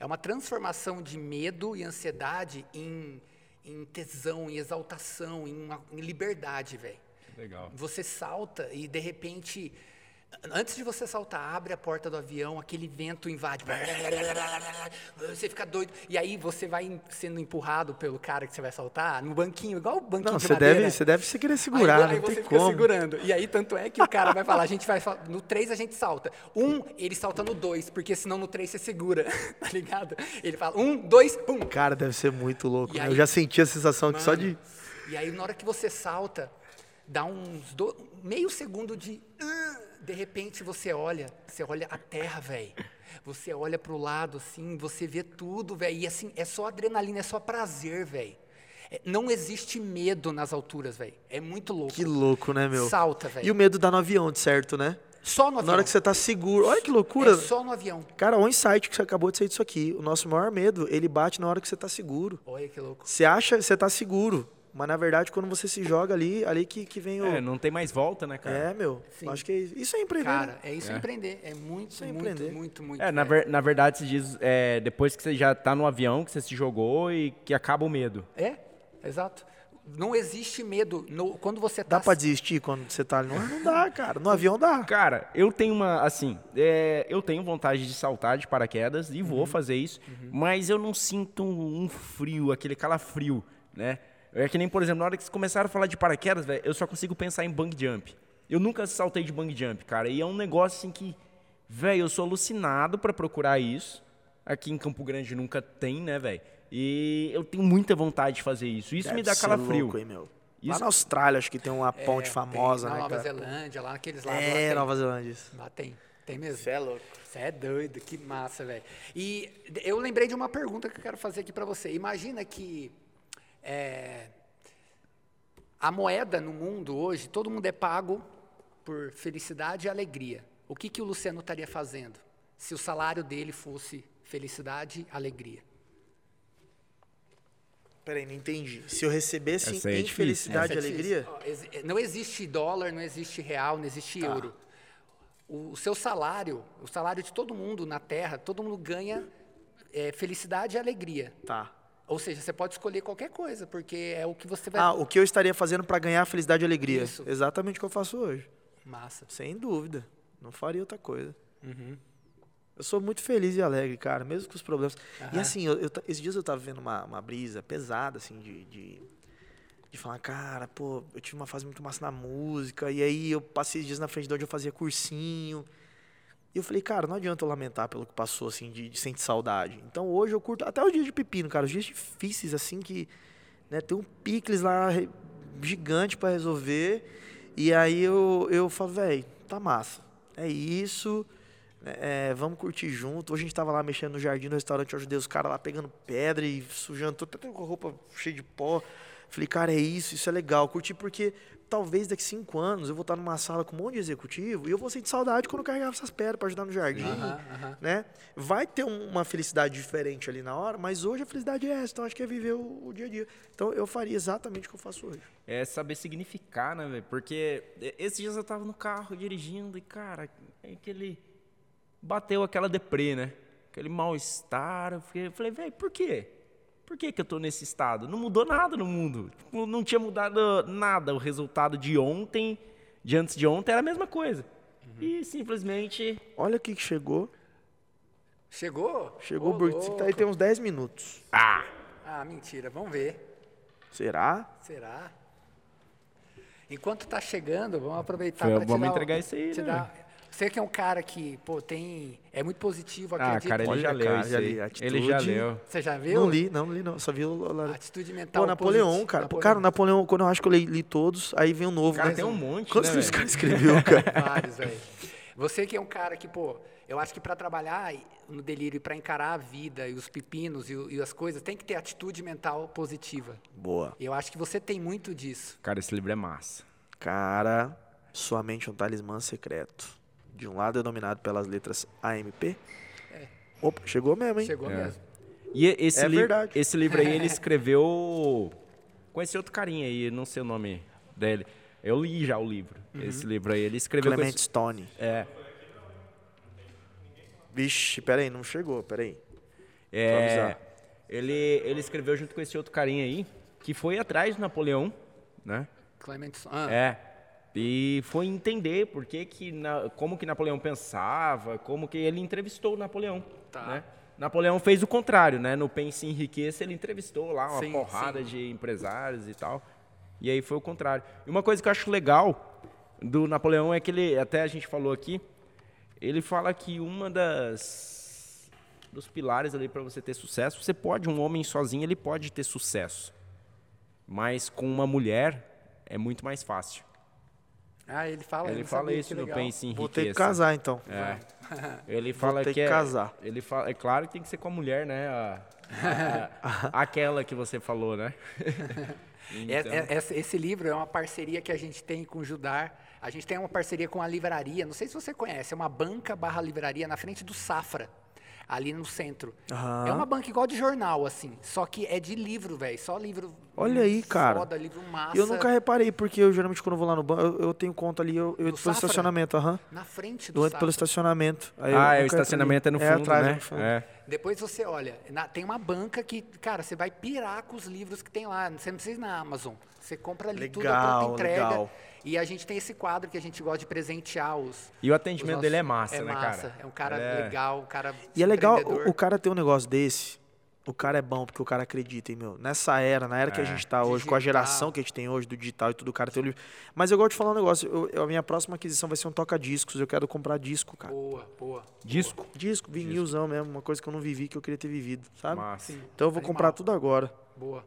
é uma transformação de medo e ansiedade em, em tesão, em exaltação, em, uma- em liberdade, velho. Legal. Você salta e de repente, antes de você saltar, abre a porta do avião, aquele vento invade. Você fica doido. E aí você vai sendo empurrado pelo cara que você vai saltar no banquinho, igual o banquinho Não, de você madeira. deve, você deve se querer segurar, aí, aí não você tem fica como. segurando. E aí, tanto é que o cara vai falar, a gente vai. No 3 a gente salta. Um, ele salta no 2, porque senão no 3 você segura. tá ligado? Ele fala, um, dois, pum. Cara, deve ser muito louco. Né? aí- Eu já senti a sensação que só Mano, de. E aí, na hora que você salta, dá uns do- meio segundo de. "Ah", De repente você olha, você olha a terra, velho. Você olha pro lado, assim, você vê tudo, velho. E assim, é só adrenalina, é só prazer, velho. É, não existe medo nas alturas, velho. É muito louco. Que louco, né, meu? Salta, velho. E o medo dá no avião, de certo, né? Só no avião. Na hora que você tá seguro. Olha que loucura. É só no avião. Cara, olha o insight que você acabou de sair disso aqui. O nosso maior medo, ele bate na hora que você tá seguro. Olha que louco. Você acha que você tá seguro. Mas na verdade, quando você se joga ali, ali que, que vem o. É, não tem mais volta, né, cara? É, meu. Sim. Acho que é isso. Isso é empreender. né? Cara, é isso É. empreender. É muito, é muito, empreender. muito, muito. É, na, velho. ver- na verdade, se diz, é, depois que você já tá no avião, que você se jogou e que acaba o medo. É, exato. Não existe medo. No- quando você tá Dá pra desistir quando você tá ali? Não, não dá, cara. No avião dá. Cara, eu tenho uma, assim, é, eu tenho vontade de saltar de paraquedas e Uhum. vou fazer isso, mas eu não sinto um, um frio, aquele calafrio, né? É que nem, por exemplo, na hora que vocês começaram a falar de paraquedas, velho, eu só consigo pensar em bang jump. Eu nunca saltei de bang jump, cara, e é um negócio assim que, velho, eu sou alucinado pra procurar isso. Aqui em Campo Grande nunca tem, né, velho? E eu tenho muita vontade de fazer isso. Isso me Deve dá ser calafrio. louco, hein, meu? Lá Isso- na Austrália, acho que tem uma ponte É, famosa, tem, né, Na Nova cara? Zelândia, lá naqueles lados. lá É, tem. Nova Zelândia. isso. Lá tem. Tem mesmo. Você é louco. Você é doido, que massa, velho. E eu lembrei de uma pergunta que eu quero fazer aqui pra você. Imagina que é, a moeda no mundo hoje, todo mundo é pago por felicidade e alegria. O que, que o Luciano estaria fazendo se o salário dele fosse felicidade e alegria? Peraí, não entendi. Se eu recebesse Essa é felicidade e é alegria. exi- Não existe dólar, não existe real, não existe euro. O, o seu salário, o salário de todo mundo na Terra, todo mundo ganha é, felicidade e alegria. Tá. Ou seja, você pode escolher qualquer coisa, porque é o que você vai. Ah, o que eu estaria fazendo pra ganhar felicidade e alegria? Isso. Exatamente o que eu faço hoje. Massa. Sem dúvida. Não faria outra coisa. Uhum. Eu sou muito feliz e alegre, cara, mesmo com os problemas. E assim, eu, eu esses dias eu tava vendo uma, uma brisa pesada, assim, de, de, de falar, cara, pô, eu tive uma fase muito massa na música, e aí eu passei dias na frente de onde eu fazia cursinho. E eu falei, cara, não adianta eu lamentar pelo que passou, assim, de, de sentir saudade. Então hoje eu curto até os dias de pepino, cara, os dias difíceis, assim, que né, tem um picles lá gigante pra resolver. E aí eu, eu falo, velho, tá massa. É isso. É, vamos curtir junto. Hoje a gente tava lá mexendo no jardim do restaurante, eu ajudei os caras lá pegando pedra e sujando tudo, até com roupa cheia de pó. Falei, cara, é isso, isso é legal. Curti porque talvez daqui cinco anos eu vou estar numa sala com um monte de executivo e eu vou sentir saudade quando eu carregava essas pedras para ajudar no jardim, né? Vai ter um- uma felicidade diferente ali na hora, mas hoje a felicidade é essa, então acho que é viver o, o dia a dia. Então eu faria exatamente o que eu faço hoje. É saber significar, né, velho? Porque esses dias eu tava no carro dirigindo e, cara, é aquele. Bateu aquela deprê, né? Aquele mal-estar. Eu fiquei- eu falei, velho, por quê? Por que, que eu tô nesse estado? Não mudou nada no mundo. Tipo, não tinha mudado nada. O resultado de ontem, de antes de ontem, era a mesma coisa. E simplesmente. Olha o que chegou. Chegou? Chegou Ô, o Burger King, tá aí tem uns 10 minutos. Ah! Ah, mentira. Vamos ver. Será? Será? Enquanto tá chegando, vamos aproveitar para vamos entregar isso aí, te né, dar- Você que é um cara que, pô, tem. É muito positivo, Ah, acredito. cara, ele Olha, já leu cara, já li. Ele Atitude. já leu. Você já viu? Não li, não li não, só vi o... o- Atitude mental. Pô, Napoleão, positi- cara. Napoleão. cara, o Napoleão, quando eu acho que eu li, li todos, aí vem um novo. Cara, né? tem um monte, Quantos né, livros esse velho? cara escreveu, cara? Vários, velho. Você que é um cara que, pô, eu acho que para trabalhar no delírio e para encarar a vida e os pepinos e, e as coisas, tem que ter atitude mental positiva. Boa. E eu acho que você tem muito disso. Cara, esse livro é massa. Cara, sua mente é um talismã secreto. De um lado é dominado pelas letras AMP. Opa, chegou mesmo, hein? Chegou mesmo. E esse, É livro, verdade. esse livro aí ele escreveu com esse outro carinha aí, não sei o nome dele. Eu li já o livro. Esse livro aí ele escreveu Clement esse... Stone. É, Vixe, peraí, não chegou, peraí. é, ele, ele escreveu junto com esse outro carinha aí, que foi atrás de Napoleão, né? Clemente. Ah, É. E foi entender por que que na- como que Napoleão pensava, como que ele entrevistou Napoleão, Tá. né? Napoleão fez o contrário, né? No Pense em Riqueza ele entrevistou lá uma Sim, porrada sim. de empresários e tal. E aí foi o contrário. E uma coisa que eu acho legal do Napoleão é que ele, até a gente falou aqui, ele fala que uma das dos pilares ali para você ter sucesso, você pode, um homem sozinho, ele pode ter sucesso. Mas com uma mulher é muito mais fácil. Ah, ele fala. Ele fala isso no. Pense em Vou ter que casar, então. É. Ele fala ter que, que é, casar. Ele fala, é claro que tem que ser com a mulher, né? A- a- a- aquela que você falou, né? É- é- essa- esse livro é uma parceria que a gente tem com o Judar. A gente tem uma parceria com a livraria. Não sei se você conhece, é uma banca barra livraria na frente do Safra, ali no centro. Aham. É uma banca igual de jornal, assim. Só que é de livro, velho. Só livro. Olha aí, cara. Foda, livro massa. Eu nunca reparei, porque eu geralmente quando eu vou lá no banco, eu, eu tenho conta ali, eu, eu pelo estacionamento, aham. Na frente do Eu entro pelo estacionamento. Aí eu ah, é, o estacionamento é no fundo, atrás, né? no fundo. É. Depois você olha, na- tem uma banca que, cara, você vai pirar com os livros que tem lá. Você não precisa ir na Amazon. Você compra ali tudo a Legal, entrega. legal. E a gente tem esse quadro que a gente gosta de presentear os. E o atendimento os dele é massa, é né, massa. cara? É um cara é- legal, um cara. E é legal o, o cara ter um negócio desse. O cara é bom porque o cara acredita, hein, meu? Nessa era, na era que a gente tá hoje, com a Digital. geração que a gente tem hoje do digital e tudo, o cara tem o livro. Mas eu gosto de falar um negócio. eu- eu- a minha próxima aquisição vai ser um toca-discos. Eu quero comprar disco, cara. Boa, boa. Disco? Disco, vinilzão mesmo, uma coisa que eu não vivi, que eu queria ter vivido, sabe? Massa. Então eu vou Animal. comprar tudo agora. Boa.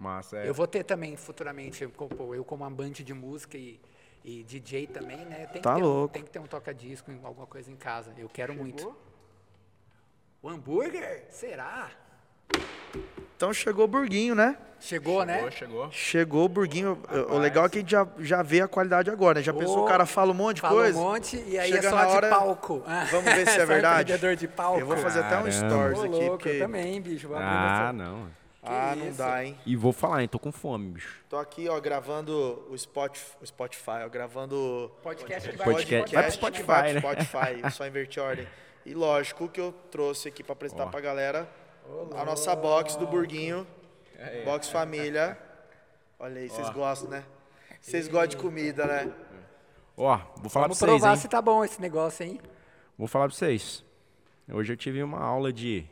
Massa, é. Eu vou ter também futuramente, eu, como amante de música e, e DJ também, né? Tem Tá que ter um- louco. tem que ter um toca-disco, alguma coisa em casa. Eu quero muito. O hambúrguer? Será? Então chegou o burguinho, né? Chegou, né? Chegou, chegou. Chegou o burguinho. O legal é que a gente já, já vê a qualidade agora, né? Já pensou, Ô, o cara fala um monte de Fala coisa? um monte e aí Chega é só na de hora, palco. Ah, Vamos ver se é verdade. empreendedor de palco. Eu vou fazer até um Caramba. stories Ô, aqui, louco, porque eu também, bicho. Ah, não. Ah, não dá, hein? E vou falar, hein? Tô com fome, bicho. Tô aqui, ó, gravando o, Spot, o Spotify, ó, gravando Podcast que vai Podcast. Vai pro Spotify, vai né? pro Spotify, eu só inverti a ordem. E lógico que eu trouxe aqui pra apresentar Ó. pra galera a nossa box do Burguinho. Box família. Olha aí, vocês gostam, né? Vocês gostam de comida, né? Ó, vou falar Vamos pra vocês, provar hein? se tá bom esse negócio, hein? Vou falar pra vocês. Hoje eu tive uma aula de,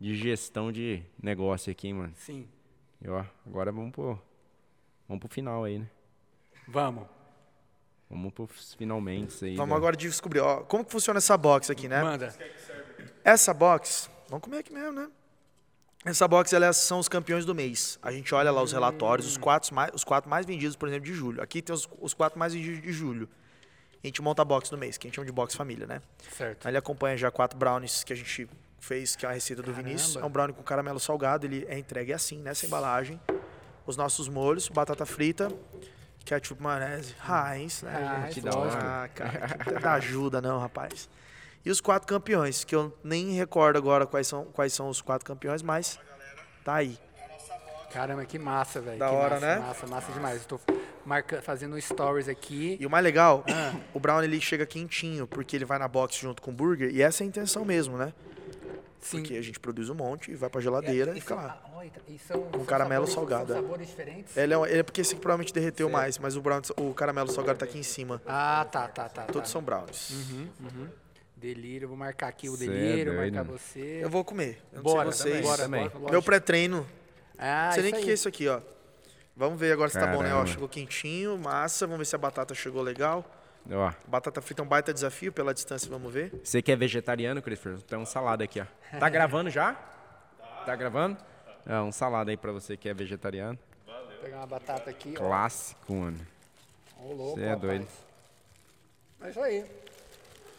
de gestão de negócio aqui, hein, mano. Sim. E, ó, agora vamos pro, vamos pro final aí, né? Vamos. Vamos pros finalmente aí. Vamos da- agora descobrir, ó, como que funciona essa box aqui, né? Manda. Essa box, vamos comer aqui mesmo, né? Essa box, elas são os campeões do mês. A gente olha lá os relatórios, os quatro mais, os quatro mais vendidos, por exemplo, de julho. Aqui tem os, os quatro mais vendidos de julho. A gente monta a box no mês, que a gente chama de box família, né? Certo. Aí ele acompanha já quatro brownies que a gente fez, que é a receita do Vinícius. É um brownie com caramelo salgado, ele é entregue assim, nessa embalagem. Os nossos molhos, batata frita, ketchup, maionese, Heinz, né? Ah, gente? que. Ah, cara, que dá ajuda não, rapaz. E os quatro campeões, que eu nem recordo agora quais são, quais são os quatro campeões, mas tá aí. Caramba, que massa, velho. Da que hora, massa, né? Massa, massa demais. Estou marca... fazendo stories aqui. E o mais legal, o brownie ele chega quentinho, porque ele vai na box junto com o burger, e essa é a intenção mesmo, né? Sim. Porque a gente produz um monte e vai pra geladeira e, fica são- lá. olha, e são, Com são caramelo sabores, salgado, é. São sabores diferentes? Ele é, um- ele é porque esse aqui provavelmente derreteu mais, mas o, brownie, o caramelo salgado tá aqui em cima. Ah, tá, tá, tá. Todos tá. são brownies. Delírio, vou marcar aqui o Cê é delírio, doido. marcar você. Eu vou comer. Eu Bora, vocês. bora, Também. bora, Meu pré-treino. Ah, não sei nem o que é isso aqui, ó. Vamos ver agora se tá bom, né? Ó, Caramba. chegou quentinho, massa. Vamos ver se a batata chegou legal. Ó, Batata frita é um baita desafio pela distância, vamos ver. você que é vegetariano, Christopher, tem um salada aqui, ó. Tá gravando já? Tá gravando? É, um salada aí pra você que é vegetariano. Vou pegar uma batata aqui, ó. Clássico, mano. Ô, louco, Cê é rapaz. doido. É isso aí.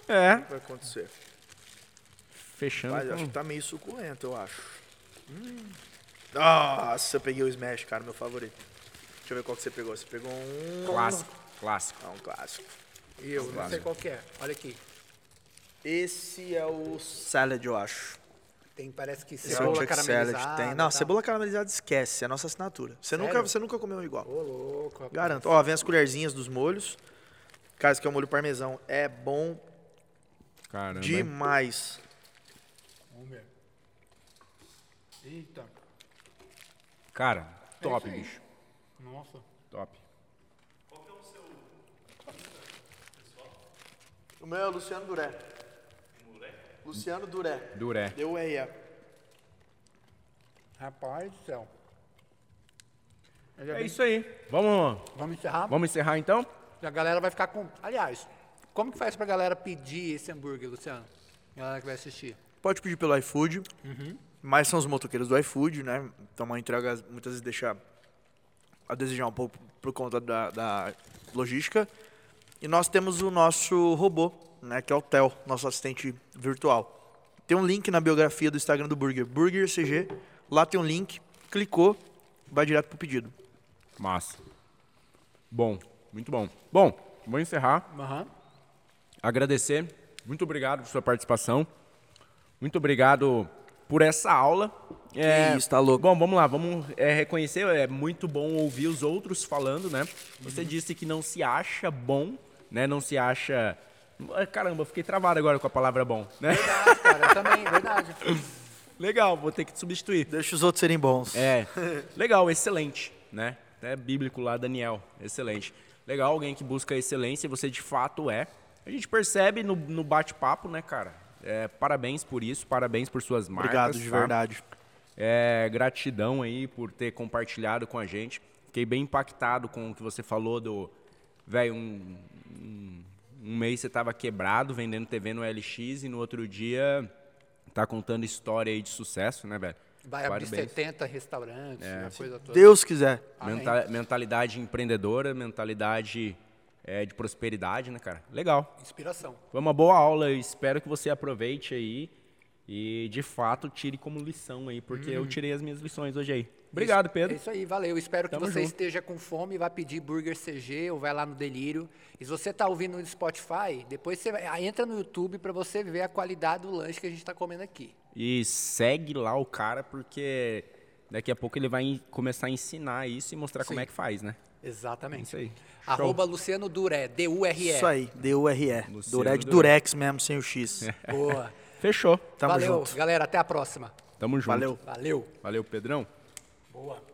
É, Vai acontecer. fechando Mas eu acho com... que tá meio suculento, eu acho. Hum. Nossa, eu peguei o Smash, cara, meu favorito. Deixa eu ver qual que você pegou. Você pegou um... Clássico, clássico. Ah, um clássico. Eu, não sei qual que é. Olha aqui. Esse é o salad, eu acho. Tem, parece que Esse é o cebola Chuck caramelizada. Salad. Tem. Não, tal. cebola caramelizada esquece, é a nossa assinatura. Você nunca, você nunca comeu um igual. Ô, louco, rapaz. Garanto. Ó, vem as colherzinhas dos molhos. Cara, esse aqui é o molho parmesão. É bom Caramba. demais. Vamos ver. Eita. Cara, top, isso aí. bicho. Nossa. Top. O meu é o Luciano Duré. Luciano Duré. Duré. Deu aí, ó. Rapaz do céu. É isso aí. Vamos, Vamos encerrar? vamos encerrar então? A galera vai ficar com... Aliás, como que faz pra galera pedir esse hambúrguer, Luciano? A galera que vai assistir. Pode pedir pelo iFood. Mas são os motoqueiros do iFood, né? Então uma entrega muitas vezes deixa a desejar um pouco por conta da, da logística. E nós temos o nosso robô, né? Que é o Theo, nosso assistente virtual. Tem um link na biografia do Instagram do Burger, Burger CG. Lá tem um link, clicou, vai direto pro pedido. Massa. Bom, muito bom. Bom, vou encerrar. Aham. Agradecer. Muito obrigado por sua participação. Muito obrigado por essa aula. É, isso, tá louco. Bom, vamos lá, vamos é, reconhecer. É muito bom ouvir os outros falando, né? Você disse que não se acha bom, né? Não se acha. Ah, Caramba, eu fiquei travado agora com a palavra bom, né? Verdade, cara. Eu também, verdade. Legal, vou ter que te substituir. Deixa os outros serem bons. É, legal, excelente, né? É bíblico lá, Daniel, excelente. Legal, alguém que busca excelência, você de fato é. A gente percebe no, no bate-papo, né, cara? É, parabéns por isso, parabéns por suas marcas. Obrigado, de tá? verdade. É, gratidão aí por ter compartilhado com a gente. Fiquei bem impactado com o que você falou do. Velho, um, um, um mês você tava quebrado vendendo TV no LX e no outro dia tá contando história aí de sucesso, né, velho? Vai abrir Parabéns. 70 restaurantes, a coisa toda. Deus quiser. Menta- mentalidade empreendedora, mentalidade é, de prosperidade, né, cara? Legal. Inspiração. Foi uma boa aula, eu espero que você aproveite aí e, de fato, tire como lição aí, porque eu tirei as minhas lições hoje aí. Obrigado, É Pedro. isso aí, valeu. Espero que Tamo você junto. esteja com fome e vá pedir Burger CG ou vai lá no Delírio. E se você está ouvindo no Spotify, depois você vai- ah, entra no YouTube para você ver a qualidade do lanche que a gente está comendo aqui. E segue lá o cara, porque Daqui a pouco ele vai começar a ensinar isso e mostrar como Sim. é que faz, né? Exatamente. Isso aí. Arroba Luciano Duré, D-U-R-E. Isso aí, D-U-R-E. Luciano Duré de Duré. Durex mesmo, sem o X. Boa. Fechou. Tamo Valeu, junto. galera. Até a próxima. Tamo junto. Valeu. Valeu. Valeu, Pedrão. Boa.